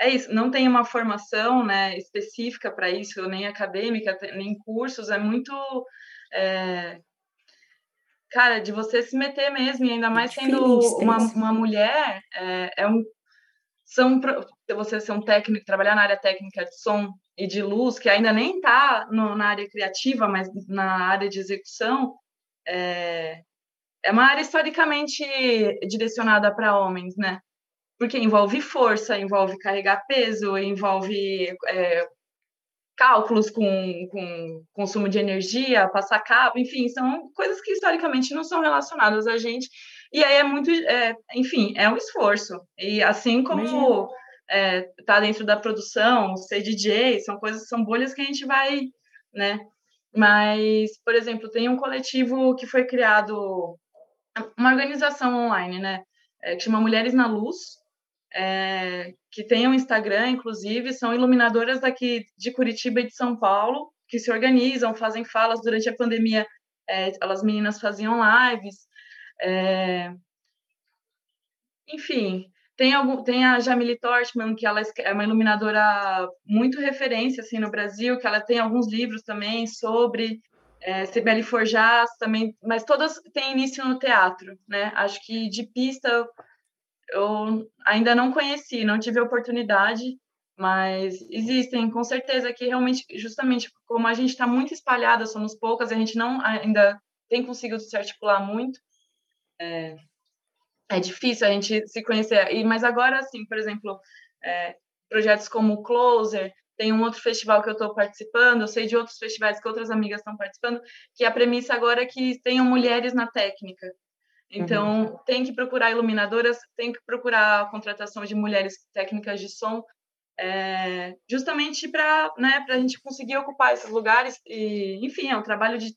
é isso, não tem uma formação né, específica para isso, nem acadêmica, nem cursos, é muito. É, cara, de você se meter mesmo, e ainda mais sendo uma, uma mulher, é, é um. São, você ser um técnico, trabalhar na área técnica de som e de luz, que ainda nem está na área criativa, mas na área de execução, é, é uma área historicamente direcionada para homens, né? porque envolve força, envolve carregar peso, envolve é, cálculos com, com consumo de energia, passar cabo, enfim, são coisas que historicamente não são relacionadas a gente. E aí é muito, é, enfim, é um esforço. E assim como é, tá dentro da produção, ser DJ, são coisas, são bolhas que a gente vai, né? Mas, por exemplo, tem um coletivo que foi criado, uma organização online, né? É, que chama Mulheres na Luz, é, que tem um Instagram, inclusive, são iluminadoras daqui de Curitiba e de São Paulo, que se organizam, fazem falas durante a pandemia. É, elas meninas faziam lives. É, enfim, tem, algum, tem a Jamile Tortman, que ela é uma iluminadora muito referência assim, no Brasil, que ela tem alguns livros também sobre é, Sibeli Forjas também, mas todas têm início no teatro, né? Acho que de pista eu ainda não conheci, não tive oportunidade, mas existem, com certeza, que realmente, justamente como a gente está muito espalhada, somos poucas, a gente não ainda tem conseguido se articular muito, é, é difícil a gente se conhecer. E, mas agora, assim, por exemplo, é, projetos como o Closer, tem um outro festival que eu estou participando, eu sei de outros festivais que outras amigas estão participando, que a premissa agora é que tenham mulheres na técnica. Então, uhum. tem que procurar iluminadoras, tem que procurar a contratação de mulheres técnicas de som, é, justamente para né, a gente conseguir ocupar esses lugares. E, enfim, é um trabalho de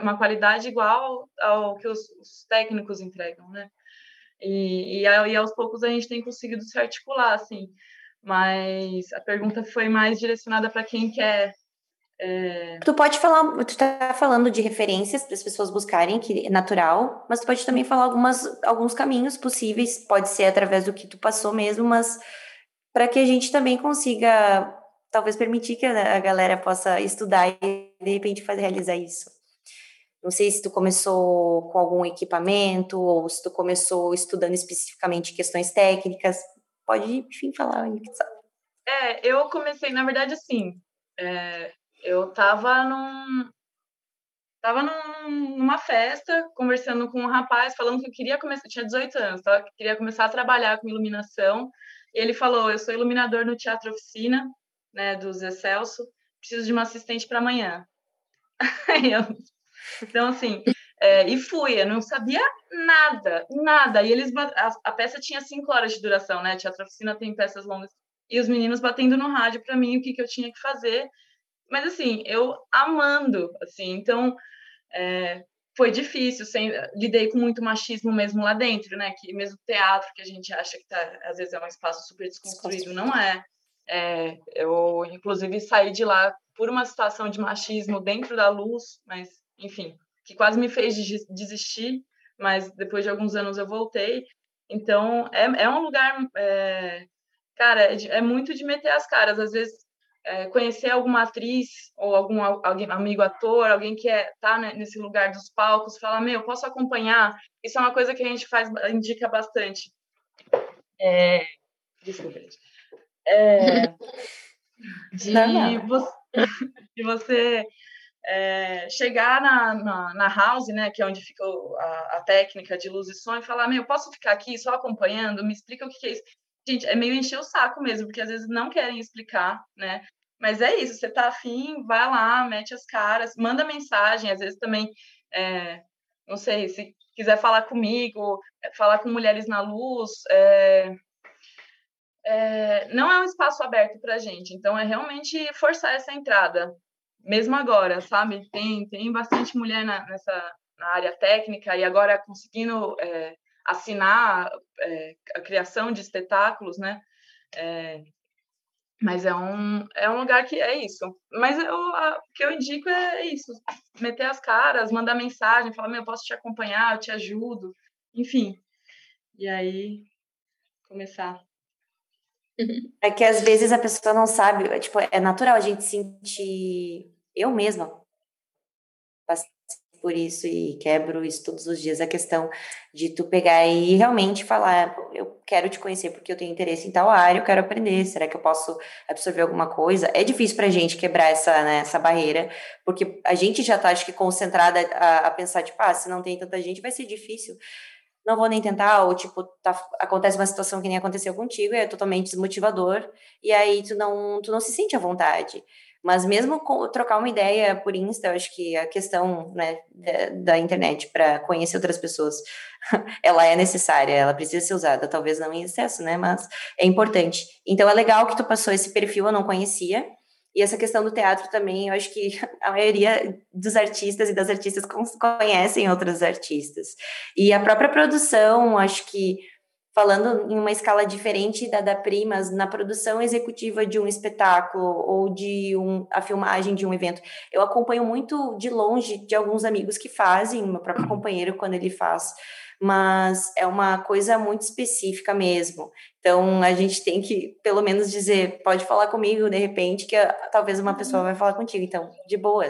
uma qualidade igual ao que os, os técnicos entregam, né? E, e, e, aos poucos a gente tem conseguido se articular, assim. Mas a pergunta foi mais direcionada para quem quer é... Tu pode falar, tu tá falando de referências para as pessoas buscarem, que é natural, mas tu pode também falar algumas, alguns caminhos possíveis, pode ser através do que tu passou mesmo, mas para que a gente também consiga, talvez permitir que a galera possa estudar e de repente fazer realizar isso. Não sei se tu começou com algum equipamento ou se tu começou estudando especificamente questões técnicas. Pode, enfim, falar. É, eu comecei, na verdade, assim, é, eu tava num tava num, numa festa, conversando com um rapaz, falando que eu queria começar, tinha 18 anos, tá? queria começar a trabalhar com iluminação. Ele falou: "Eu sou iluminador no Teatro Oficina, né, do Zé Celso, preciso de uma assistente para amanhã". então assim, é, e fui, eu não sabia nada, nada. E eles a, a, peça tinha cinco horas de duração, né? Teatro Oficina tem peças longas. E os meninos batendo no rádio para mim o que, que eu tinha que fazer. Mas, assim, eu amando, assim, então é, foi difícil, sem, lidei com muito machismo mesmo lá dentro, né? Que mesmo teatro, que a gente acha que tá, às vezes é um espaço super desconstruído, não é. é. Eu, inclusive, saí de lá por uma situação de machismo dentro da luz, mas, enfim, que quase me fez desistir, mas depois de alguns anos eu voltei. Então, é, é um lugar, é, cara, é, é muito de meter as caras. Às vezes é, conhecer alguma atriz ou algum alguém, amigo ator, alguém que é, tá né, nesse lugar dos palcos, falar, meu, posso acompanhar? Isso é uma coisa que a gente faz, indica bastante. É, desculpa, gente. É, de, Você, de você é, chegar na, na, na, house, né, que é onde fica a, a, técnica de luz e som, e falar, meu, posso ficar aqui só acompanhando? Me explica o que é isso. Gente, é meio encher o saco mesmo, porque às vezes não querem explicar, né? Mas é isso, você tá afim, vai lá, mete as caras, manda mensagem, às vezes também, é, não sei, se quiser falar comigo, é, falar com Mulheres na Luz, é, é, não é um espaço aberto para gente, então é realmente forçar essa entrada, mesmo agora, sabe? Tem, tem bastante mulher na, nessa na área técnica e agora conseguindo é, assinar é, a criação de espetáculos, né? É, mas é um, é um lugar que é isso. Mas eu, a, o que eu indico é isso: meter as caras, mandar mensagem, falar, meu, eu posso te acompanhar, eu te ajudo, enfim. E aí, começar. É que às vezes a pessoa não sabe, é, tipo, é natural a gente sentir. Eu mesma por isso e quebro isso todos os dias. A questão de tu pegar e realmente falar, eu quero te conhecer porque eu tenho interesse em tal área, eu quero aprender, será que eu posso absorver alguma coisa? É difícil pra gente quebrar essa, né, essa barreira, porque a gente já tá, acho que, concentrada a, a pensar, tipo, ah, se não tem tanta gente, vai ser difícil não vou nem tentar, ou tipo, tá, acontece uma situação que nem aconteceu contigo, é totalmente desmotivador, e aí tu não, tu não se sente à vontade. Mas mesmo com, trocar uma ideia por Insta, eu acho que a questão né, da, da internet para conhecer outras pessoas, ela é necessária, ela precisa ser usada, talvez não em excesso, né? Mas é importante. Então é legal que tu passou esse perfil, eu não conhecia. E essa questão do teatro também, eu acho que a maioria dos artistas e das artistas conhecem outros artistas. E a própria produção, acho que falando em uma escala diferente da da Primas, na produção executiva de um espetáculo ou de um, a filmagem de um evento. Eu acompanho muito de longe de alguns amigos que fazem, meu próprio companheiro quando ele faz, mas é uma coisa muito específica mesmo. Então a gente tem que, pelo menos, dizer, pode falar comigo de repente, que talvez uma pessoa vai falar contigo. Então, de boa,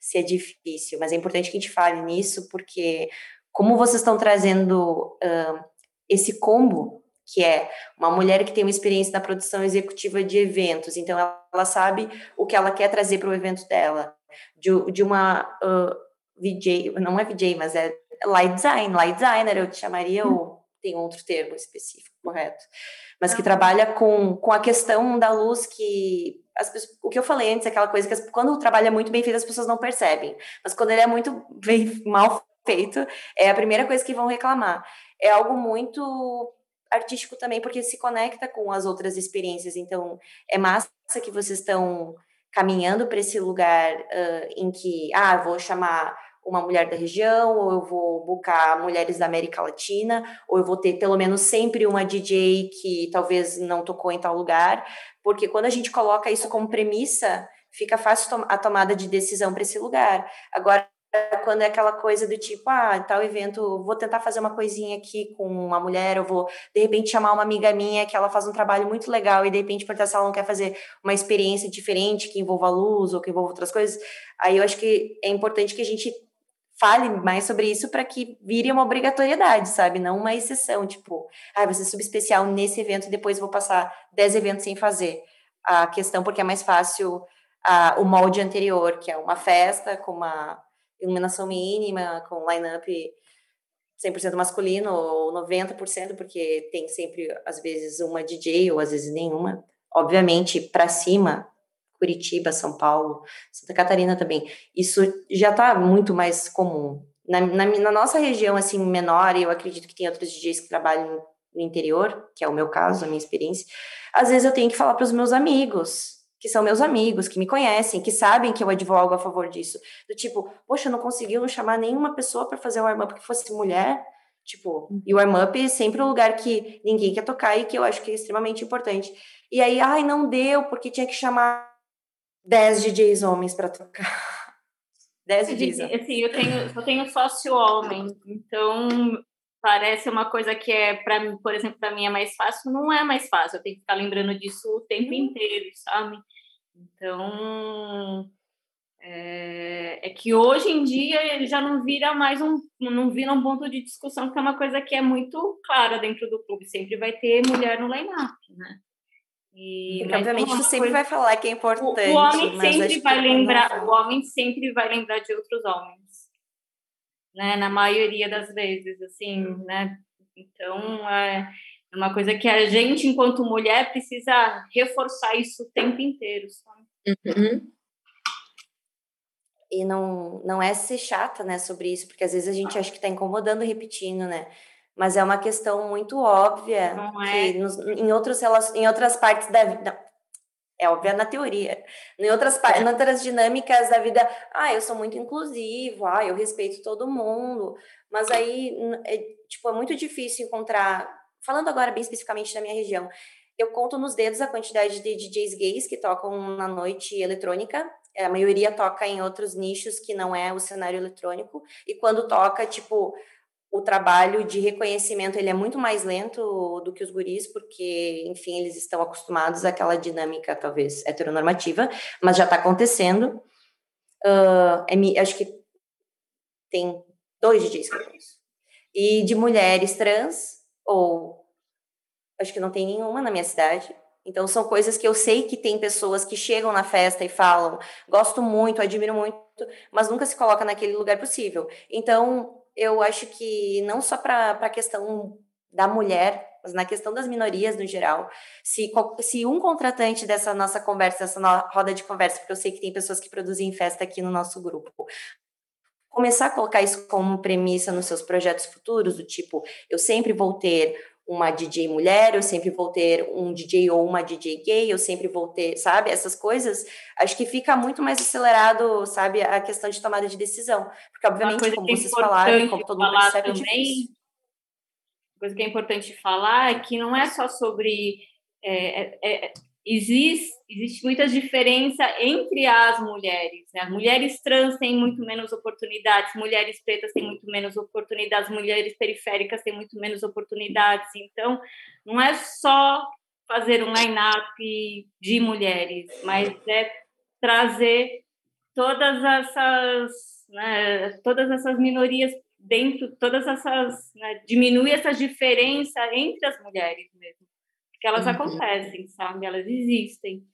se é difícil, mas é importante que a gente fale nisso, porque como vocês estão trazendo. Uh, esse combo que é uma mulher que tem uma experiência na produção executiva de eventos, então ela, sabe o que ela quer trazer para o evento dela, de, de uma uh, VJ, não é VJ, mas é light design, light designer, eu te chamaria, ou hum. tem outro termo específico, correto? Mas que trabalha com, com a questão da luz que as pessoas, o que eu falei antes, aquela coisa que as, quando o trabalho é muito bem feito, as pessoas não percebem, mas quando ele é muito bem, mal feito, é a primeira coisa que vão reclamar é algo muito artístico também, porque se conecta com as outras experiências. Então, é massa que vocês estão caminhando para esse lugar uh, em que, ah, vou chamar uma mulher da região, ou eu vou buscar mulheres da América Latina, ou eu vou ter pelo menos sempre uma DJ que talvez não tocou em tal lugar, porque quando a gente coloca isso como premissa, fica fácil a tomada de decisão para esse lugar. Agora, quando é aquela coisa do tipo, ah, tal evento, vou tentar fazer uma coisinha aqui com uma mulher, eu vou de repente chamar uma amiga minha que ela faz um trabalho muito legal e de repente perguntar se ela não quer fazer uma experiência diferente que envolva luz ou que envolva outras coisas. Aí eu acho que é importante que a gente fale mais sobre isso para que vire uma obrigatoriedade, sabe? Não uma exceção, tipo, ah, vai ser subespecial nesse evento e depois vou passar 10 eventos sem fazer. A questão porque é mais fácil a, o molde anterior, que é uma festa com uma iluminação mínima, com line-up 100% masculino ou 90%, porque tem sempre, às vezes, uma DJ ou às vezes nenhuma. Obviamente, para cima, Curitiba, São Paulo, Santa Catarina também. Isso já está muito mais comum. Na, na, na, nossa região, assim, menor, eu acredito que tem outros DJs que trabalham no interior, que é o meu caso, a minha experiência, às vezes eu tenho que falar para os meus amigos, que são meus amigos, que me conhecem, que sabem que eu advogo a favor disso. Do tipo, poxa, não conseguiu chamar nenhuma pessoa para fazer o warm-up que fosse mulher. Tipo, e o warm-up é sempre um lugar que ninguém quer tocar e que eu acho que é extremamente importante. E aí, ai, não deu, porque tinha que chamar 10 DJs homens para tocar. 10 DJs. Assim, eu tenho, eu tenho sócio homem, então parece uma coisa que é para por exemplo, para mim é mais fácil, não é mais fácil. Eu tenho que ficar lembrando disso o tempo uhum. inteiro, sabe? Então, é, é, que hoje em dia ele já não vira mais um, não vira um ponto de discussão, que é uma coisa que é muito clara dentro do clube. Sempre vai ter mulher no line-up, né? E, Porque, obviamente, tu sempre coisa... vai falar que é importante. O, o homem sempre vai lembrar, o homem sempre vai lembrar de outros homens, né? Na maioria das vezes, assim, né? Então, é, é uma coisa que a gente, enquanto mulher, precisa reforçar isso o tempo inteiro. Uhum. E não, não é ser chata, né, sobre isso, porque às vezes a gente acha que está incomodando repetindo, né? Mas é uma questão muito óbvia não é. que nos, em, outros, em outras partes da vida. É óbvio na teoria. Em outras, em outras dinâmicas da vida, ah, eu sou muito inclusivo, ah, eu respeito todo mundo. Mas aí, é, tipo, é muito difícil encontrar. Falando agora bem especificamente da minha região, eu conto nos dedos a quantidade de DJs gays que tocam na noite eletrônica. A maioria toca em outros nichos que não é o cenário eletrônico. E quando toca, tipo, o trabalho de reconhecimento ele é muito mais lento do que os guris, porque, enfim, eles estão acostumados àquela dinâmica, talvez, heteronormativa, mas já está acontecendo. Uh, é, acho que tem dois DJs que eu conheço. E de mulheres trans, ou acho que não tem nenhuma na minha cidade. Então, são coisas que eu sei que tem pessoas que chegam na festa e falam, gosto muito, admiro muito, mas nunca se coloca naquele lugar possível. Então, eu acho que não só para a questão da mulher, mas na questão das minorias no geral, se, se um contratante dessa nossa conversa, dessa roda de conversa, porque eu sei que tem pessoas que produzem festa aqui no nosso grupo, começar a colocar isso como premissa nos seus projetos futuros, do tipo, eu sempre vou ter uma DJ mulher, eu sempre vou ter um DJ ou uma DJ gay, eu sempre vou ter, sabe, essas coisas, acho que fica muito mais acelerado, sabe, a questão de tomada de decisão. Porque, obviamente, como é vocês falaram, como todo mundo percebe, é também, é coisa que é importante falar é que não é só sobre. É, é, é existe, existe muita diferença entre as mulheres. Né? Mulheres trans têm muito menos oportunidades, mulheres pretas têm muito menos oportunidades, mulheres periféricas têm muito menos oportunidades. Então, não é só fazer um line-up de mulheres, mas é trazer todas essas, né, todas essas minorias dentro, todas essas, né, diminuir essa diferença entre as mulheres mesmo que elas uhum. acontecem, sabe? Elas existem.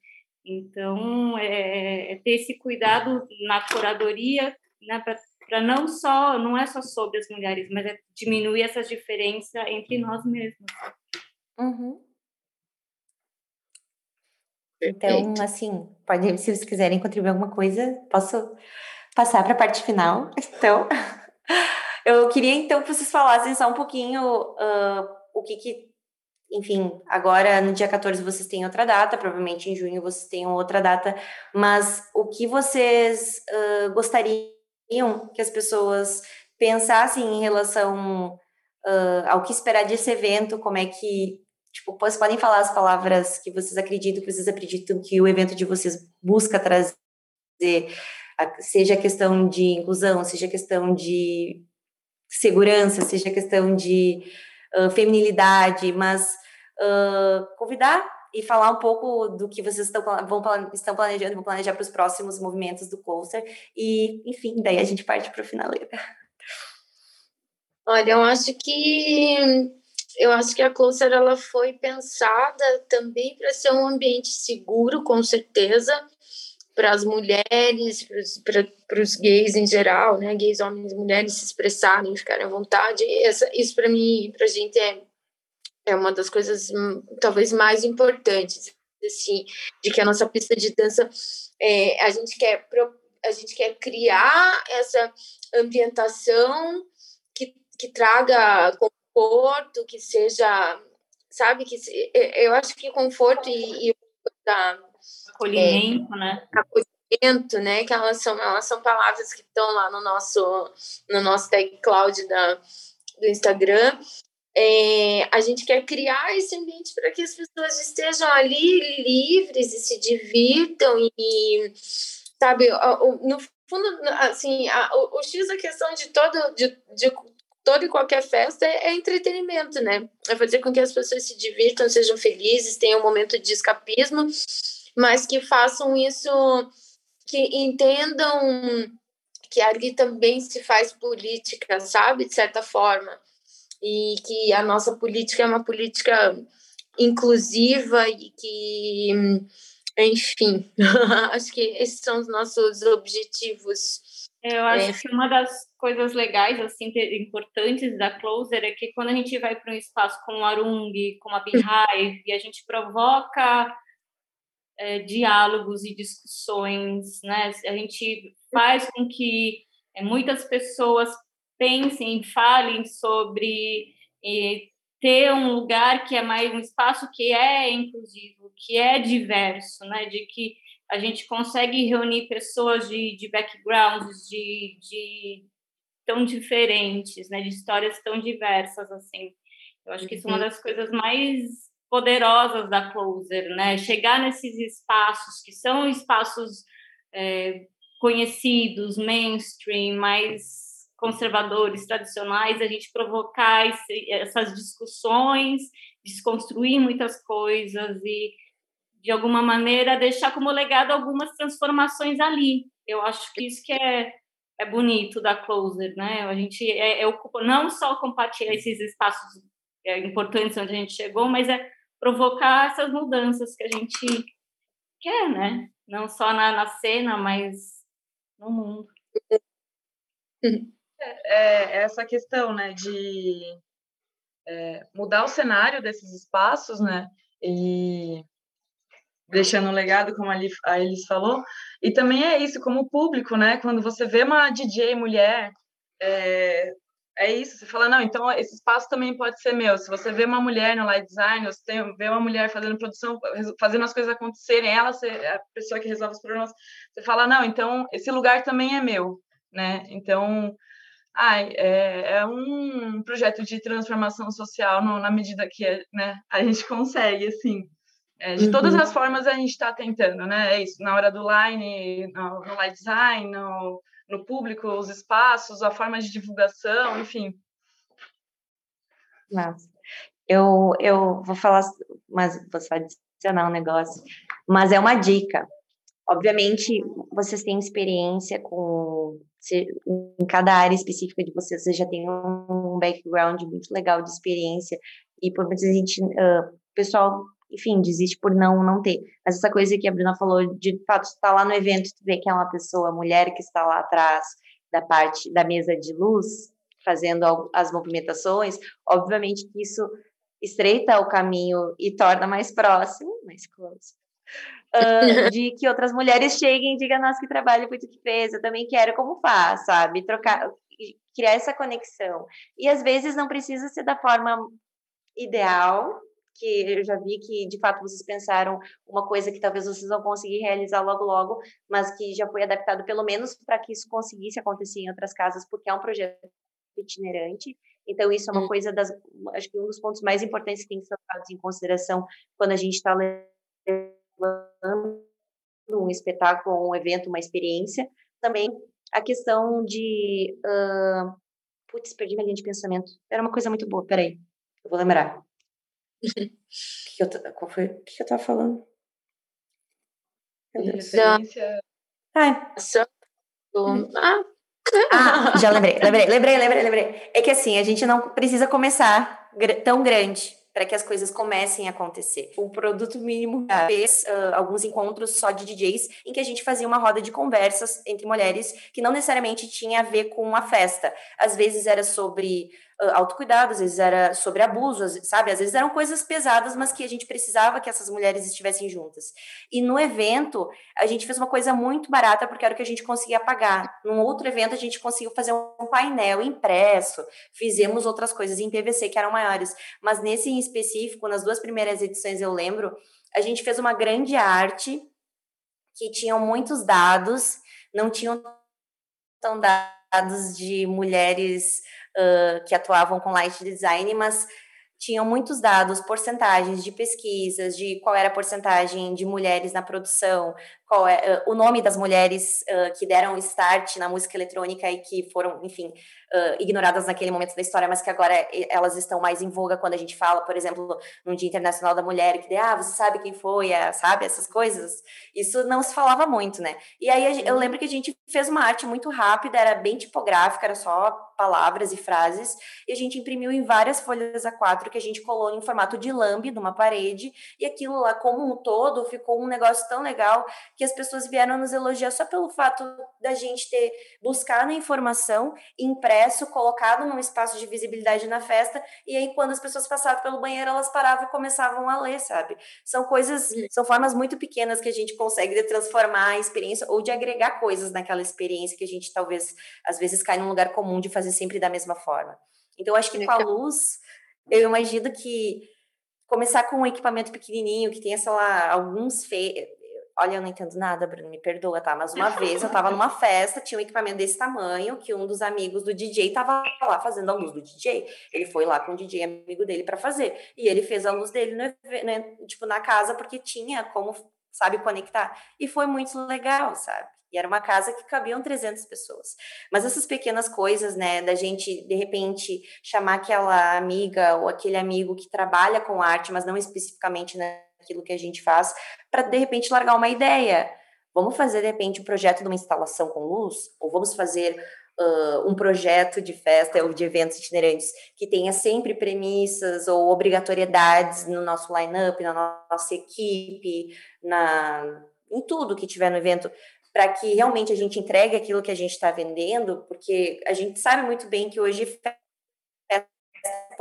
Então, é, é ter esse cuidado na curadoria, né, para não só, não é só sobre as mulheres, mas é diminuir essa diferença entre nós mesmos. Uhum. Então, assim, pode, se vocês quiserem contribuir alguma coisa, posso passar para a parte final. Então, eu queria então que vocês falassem só um pouquinho uh, o que, que enfim, agora no dia 14 vocês têm outra data, provavelmente em junho vocês têm outra data, mas o que vocês uh, gostariam que as pessoas pensassem em relação uh, ao que esperar desse evento, como é que, tipo, vocês podem falar as palavras que vocês acreditam, que vocês acreditam que o evento de vocês busca trazer, seja questão de inclusão, seja questão de segurança, seja questão de feminilidade, mas uh, convidar e falar um pouco do que vocês estão, vão, estão planejando, vão planejar para os próximos movimentos do Closer. E, enfim, daí a gente parte para o finaleira. Olha, eu acho que eu acho que a Closer ela foi pensada também para ser um ambiente seguro, com certeza, para as mulheres, para os gays em geral, né? Gays, homens e mulheres se expressarem, ficarem à vontade. Essa, isso para mim, para a gente é é uma das coisas hum, talvez mais importantes assim de que a nossa pista de dança é, a gente quer a gente quer criar essa ambientação que, que traga conforto que seja sabe que eu acho que conforto e, e da, acolhimento é, né acolhimento né? Que elas são elas são palavras que estão lá no nosso no nosso tag cloud da do Instagram. É, a gente quer criar esse ambiente para que as pessoas estejam ali livres e se divirtam e sabe no fundo assim a, o, o x da questão de todo de, de toda e qualquer festa é, é, entretenimento né? É fazer com que as pessoas se divirtam sejam felizes tenham um momento de escapismo mas que façam isso que entendam que ali também se faz política sabe de certa forma e que a nossa política é uma política inclusiva e que, enfim, acho que esses são os nossos objetivos. Eu acho é. que uma das coisas legais, assim, importantes da Closer é que quando a gente vai para um espaço como o Arung, como a Beehive, e a gente provoca é, diálogos e discussões, né? A gente faz com que é, muitas pessoas pensem, falem sobre ter um lugar que é mais um espaço que é inclusivo, que é diverso, né? De que a gente consegue reunir pessoas de, de backgrounds de, de tão diferentes, né? De histórias tão diversas assim. Eu acho que isso é uma uhum. das coisas mais poderosas da Closer, né? Chegar nesses espaços que são espaços é, conhecidos, mainstream, mais conservadores, tradicionais, a gente provocar esse, essas discussões, desconstruir muitas coisas e, de alguma maneira, deixar como legado algumas transformações ali. Eu acho que isso que é, é bonito da Closer, né? A gente é, é não só compartilhar esses espaços é, importantes onde a gente chegou, mas é provocar essas mudanças que a gente quer, né? Não só na, na cena, mas no mundo. É, é essa questão, né, de é, mudar o cenário desses espaços, né, e deixando um legado, como a Elis falou, e também é isso, como público, né, quando você vê uma DJ mulher, é, é isso, você fala, não, então esse espaço também pode ser meu, se você vê uma mulher no light design, você tem, vê uma mulher fazendo produção, fazendo as coisas acontecerem, ela ser a pessoa que resolve os problemas, você fala, não, então esse lugar também é meu, né, então Ai, é, é, um projeto de transformação social no, na medida que né, a gente consegue, assim. É, de todas uhum. as formas a gente está tentando, né? É isso, na hora do line, no, no light design, no, no público, os espaços, a forma de divulgação, enfim. Nossa. Eu, eu vou falar, mas vou só adicionar um negócio, mas é uma dica. Obviamente, vocês têm experiência com em cada área específica de vocês, você já tem um background muito legal de experiência e por a gente, uh, o pessoal, enfim, desiste por não não ter. Mas essa coisa que a Bruna falou, de fato, estar lá no evento, tu vê que é uma pessoa, mulher que está lá atrás da parte da mesa de luz, fazendo as movimentações, obviamente que isso estreita o caminho e torna mais próximo, mais close, uh, de que outras mulheres cheguem e digam, nossa, que trabalho foi tu que fez, eu também quero, como faz, sabe? Trocar, criar essa conexão. E às vezes não precisa ser da forma ideal, que eu já vi que de fato vocês pensaram uma coisa que talvez vocês não conseguir realizar logo logo, mas que já foi adaptado pelo menos para que isso conseguisse acontecer em outras casas, porque é um projeto itinerante. Então isso é uma hum. coisa das, acho que um dos pontos mais importantes que tem que ser levados em consideração quando a gente está um espetáculo, um evento, uma experiência. Também a questão de. Uh, putz, perdi minha linha de pensamento. Era uma coisa muito boa, peraí, eu vou lembrar. O que, eu, qual foi? O que eu tava falando? Referência. Ai. Ah. ah, já lembrei, lembrei, lembrei, lembrei, lembrei. É que assim, a gente não precisa começar tão grande para que as coisas comecem a acontecer. O Produto Mínimo fez uh, alguns encontros só de DJs em que a gente fazia uma roda de conversas entre mulheres que não necessariamente tinha a ver com a festa. Às vezes era sobre autocuidado, às vezes era sobre abuso, sabe? Às vezes eram coisas pesadas, mas que a gente precisava que essas mulheres estivessem juntas. E no evento, a gente fez uma coisa muito barata, porque era o que a gente conseguia pagar. Num outro evento, a gente conseguiu fazer um painel impresso, fizemos outras coisas em PVC que eram maiores. Mas nesse em específico, nas duas primeiras edições, eu lembro, a gente fez uma grande arte que tinham muitos dados, não tinham tão dados de mulheres uh, que atuavam com light design, mas tinham muitos dados, porcentagens de pesquisas, de qual era a porcentagem de mulheres na produção, qual é uh, o nome das mulheres uh, que deram start na música eletrônica e que foram, enfim, uh, ignoradas naquele momento da história, mas que agora elas estão mais em voga quando a gente fala, por exemplo, no Dia Internacional da Mulher, que ah, você sabe quem foi, é, sabe, essas coisas. Isso não se falava muito, né? E aí eu lembro que a gente fez uma arte muito rápida, era bem tipográfica, era só palavras e frases, e a gente imprimiu em várias folhas A4 que a gente colou em formato de lambe numa parede, e aquilo lá, como um todo, ficou um negócio tão legal que as pessoas vieram nos elogiar só pelo fato da gente ter buscado a informação impresso, colocado num espaço de visibilidade na festa, e aí quando as pessoas passavam pelo banheiro, elas paravam e começavam a ler, sabe? São coisas, são formas muito pequenas que a gente consegue de transformar a experiência ou de agregar coisas naquela experiência que a gente talvez, às vezes, cai num lugar comum de fazer sempre da mesma forma. Então, acho que com a luz eu imagino que começar com um equipamento pequenininho, que tenha, sei lá, alguns fe... Olha, eu não entendo nada, Bruno, me perdoa, tá? Mas uma vez eu tava numa festa, tinha um equipamento desse tamanho, que um dos amigos do DJ tava lá fazendo a luz do DJ. Ele foi lá com o DJ amigo dele para fazer. E ele fez a luz dele, no, né, tipo, na casa, porque tinha como, sabe, conectar. E foi muito legal, sabe? E era uma casa que cabiam 300 pessoas. Mas essas pequenas coisas, né, da gente, de repente, chamar aquela amiga ou aquele amigo que trabalha com arte, mas não especificamente naquilo que a gente faz, para, de repente, largar uma ideia. Vamos fazer, de repente, um projeto de uma instalação com luz? Ou vamos fazer uh, um projeto de festa ou de eventos itinerantes que tenha sempre premissas ou obrigatoriedades no nosso line-up, na nossa equipe, na em tudo que tiver no evento, para que realmente a gente entregue aquilo que a gente está vendendo, porque a gente sabe muito bem que hoje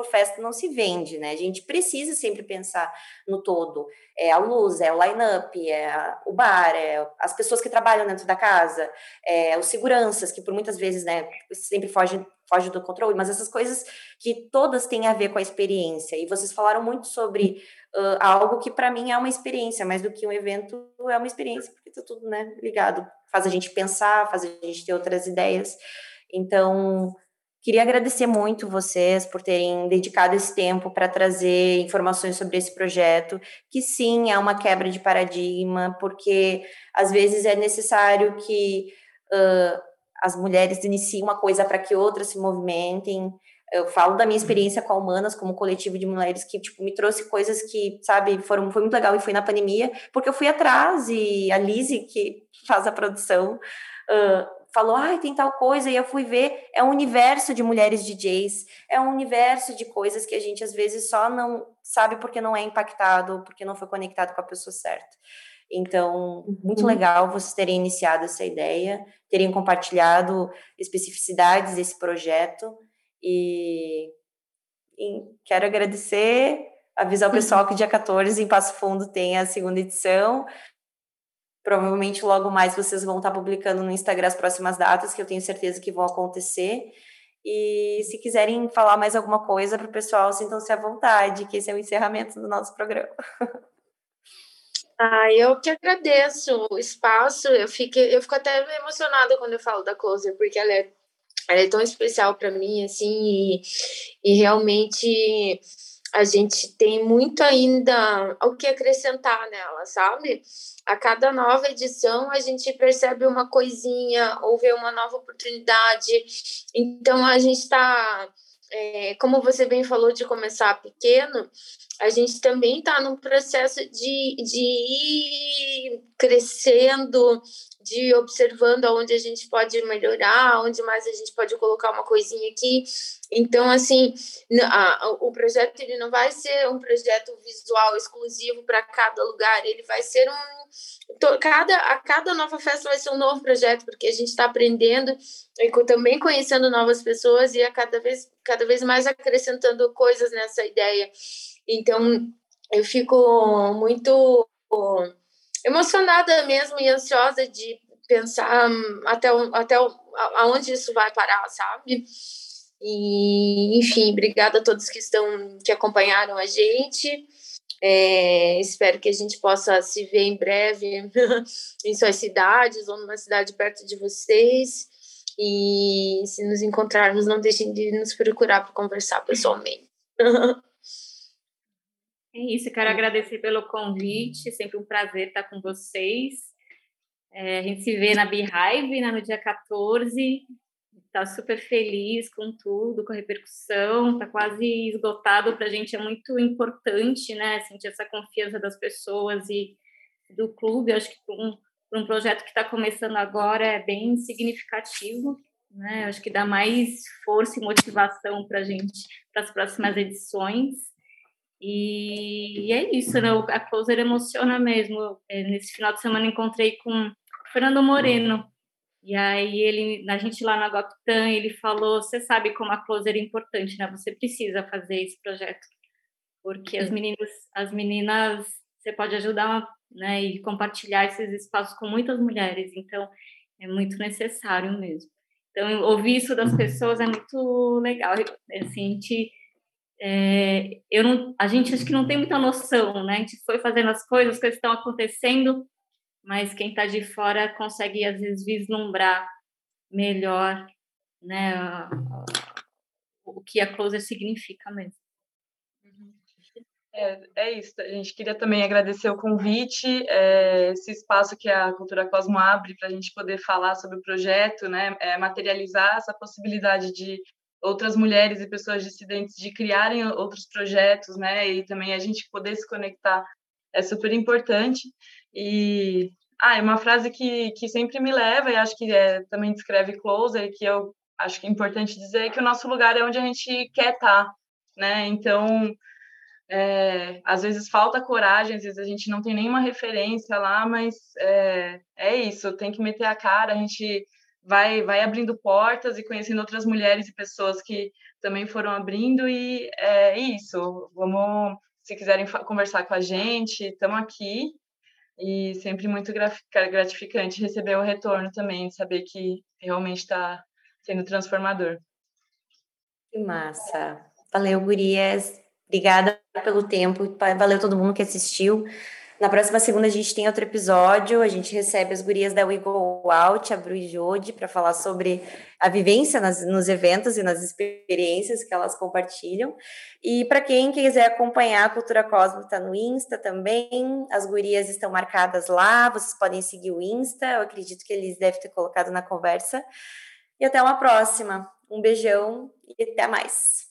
por festa não se vende, né? A gente precisa sempre pensar no todo. É a luz, é o line-up, é o bar, é as pessoas que trabalham dentro da casa, é os seguranças, que por muitas vezes, né, sempre fogem foge do controle, mas essas coisas que todas têm a ver com a experiência. E vocês falaram muito sobre uh, algo que para mim é uma experiência, mais do que um evento, é uma experiência, porque tá tudo né, ligado. Faz a gente pensar, faz a gente ter outras ideias. Então, queria agradecer muito vocês por terem dedicado esse tempo para trazer informações sobre esse projeto, que sim, é uma quebra de paradigma, porque às vezes é necessário que. Uh, as mulheres iniciem uma coisa para que outras se movimentem. Eu falo da minha experiência com a Humanas, como coletivo de mulheres que, tipo, me trouxe coisas que, sabe, foram, foi muito legal e foi na pandemia, porque eu fui atrás e a Lizzie, que faz a produção, uh, falou, ah, tem tal coisa, e eu fui ver, é um universo de mulheres DJs, é um universo de coisas que a gente, às vezes, só não sabe porque não é impactado, porque não foi conectado com a pessoa certa. Então, muito uhum. legal vocês terem iniciado essa ideia, terem compartilhado especificidades desse projeto e, e quero agradecer, avisar o pessoal que dia 14 em Passo Fundo tem a segunda edição. Provavelmente logo mais vocês vão estar publicando no Instagram as próximas datas, que eu tenho certeza que vão acontecer. E se quiserem falar mais alguma coisa para o pessoal, sintam-se à vontade, que esse é o encerramento do nosso programa. Ah, eu que agradeço o espaço. Eu fico, eu fico até emocionada quando eu falo da Closer, porque ela é, ela é tão especial para mim, assim, e, e realmente a gente tem muito ainda o que acrescentar nela, sabe? A cada nova edição a gente percebe uma coisinha ou vê uma nova oportunidade. Então a gente está é, como você bem falou de começar pequeno, a gente também está num processo de, de ir crescendo, de observando aonde a gente pode melhorar, onde mais a gente pode colocar uma coisinha aqui. Então, assim, a, o projeto ele não vai ser um projeto visual exclusivo para cada lugar, ele vai ser um. Cada, a cada nova festa vai ser um novo projeto, porque a gente está aprendendo e também conhecendo novas pessoas e a cada vez, cada vez mais acrescentando coisas nessa ideia. Então, eu fico muito emocionada mesmo e ansiosa de pensar até, até aonde isso vai parar, sabe? E, enfim, obrigada a todos que estão que acompanharam a gente. É, espero que a gente possa se ver em breve em suas cidades ou numa cidade perto de vocês. E se nos encontrarmos, não deixem de nos procurar para conversar pessoalmente. É isso, quero agradecer pelo convite, sempre um prazer estar com vocês. É, a gente se vê na Beehive né, no dia 14. Está super feliz com tudo, com a repercussão, está quase esgotado. Para a gente é muito importante né, sentir essa confiança das pessoas e do clube. Eu acho que para um, um projeto que está começando agora é bem significativo. Né? Eu acho que dá mais força e motivação para a gente para as próximas edições. E, e é isso, né? A Closer emociona mesmo. É, nesse final de semana encontrei com Fernando Moreno. E aí ele, a gente lá na Goptan, ele falou, você sabe como a Closer é importante, né? Você precisa fazer esse projeto. Porque as meninas, as meninas, você pode ajudar, né, e compartilhar esses espaços com muitas mulheres, então é muito necessário mesmo. Então, ouvir isso das pessoas é muito legal. Assim, a gente é, eu não, a gente acho que não tem muita noção, né? A gente foi fazendo as coisas, as coisas estão acontecendo, mas quem está de fora consegue às vezes vislumbrar melhor, né? O que a closer significa mesmo. É, é isso, a gente queria também agradecer o convite, é, esse espaço que a Cultura Cosmo abre para a gente poder falar sobre o projeto, né, é, materializar essa possibilidade de outras mulheres e pessoas dissidentes de criarem outros projetos, né, e também a gente poder se conectar é super importante. E ah, é uma frase que, que sempre me leva, e acho que é, também descreve Closer, que eu acho que é importante dizer que o nosso lugar é onde a gente quer estar, tá, né? Então, é, às vezes falta coragem, às vezes a gente não tem nenhuma referência lá, mas é, é isso, tem que meter a cara, a gente vai, vai abrindo portas e conhecendo outras mulheres e pessoas que também foram abrindo, e é isso, vamos, se quiserem conversar com a gente, estamos aqui, e sempre muito gratificante receber o retorno também, saber que realmente está sendo transformador. Que massa! Valeu, gurias! Obrigada pelo tempo, valeu todo mundo que assistiu. Na próxima segunda a gente tem outro episódio, a gente recebe as gurias da We Out, a Bru e Jode, para falar sobre a vivência nas, nos eventos e nas experiências que elas compartilham. E para quem quiser acompanhar a Cultura Cosmo, está no Insta também, as gurias estão marcadas lá, vocês podem seguir o Insta, eu acredito que eles devem ter colocado na conversa. E até uma próxima. Um beijão e até mais.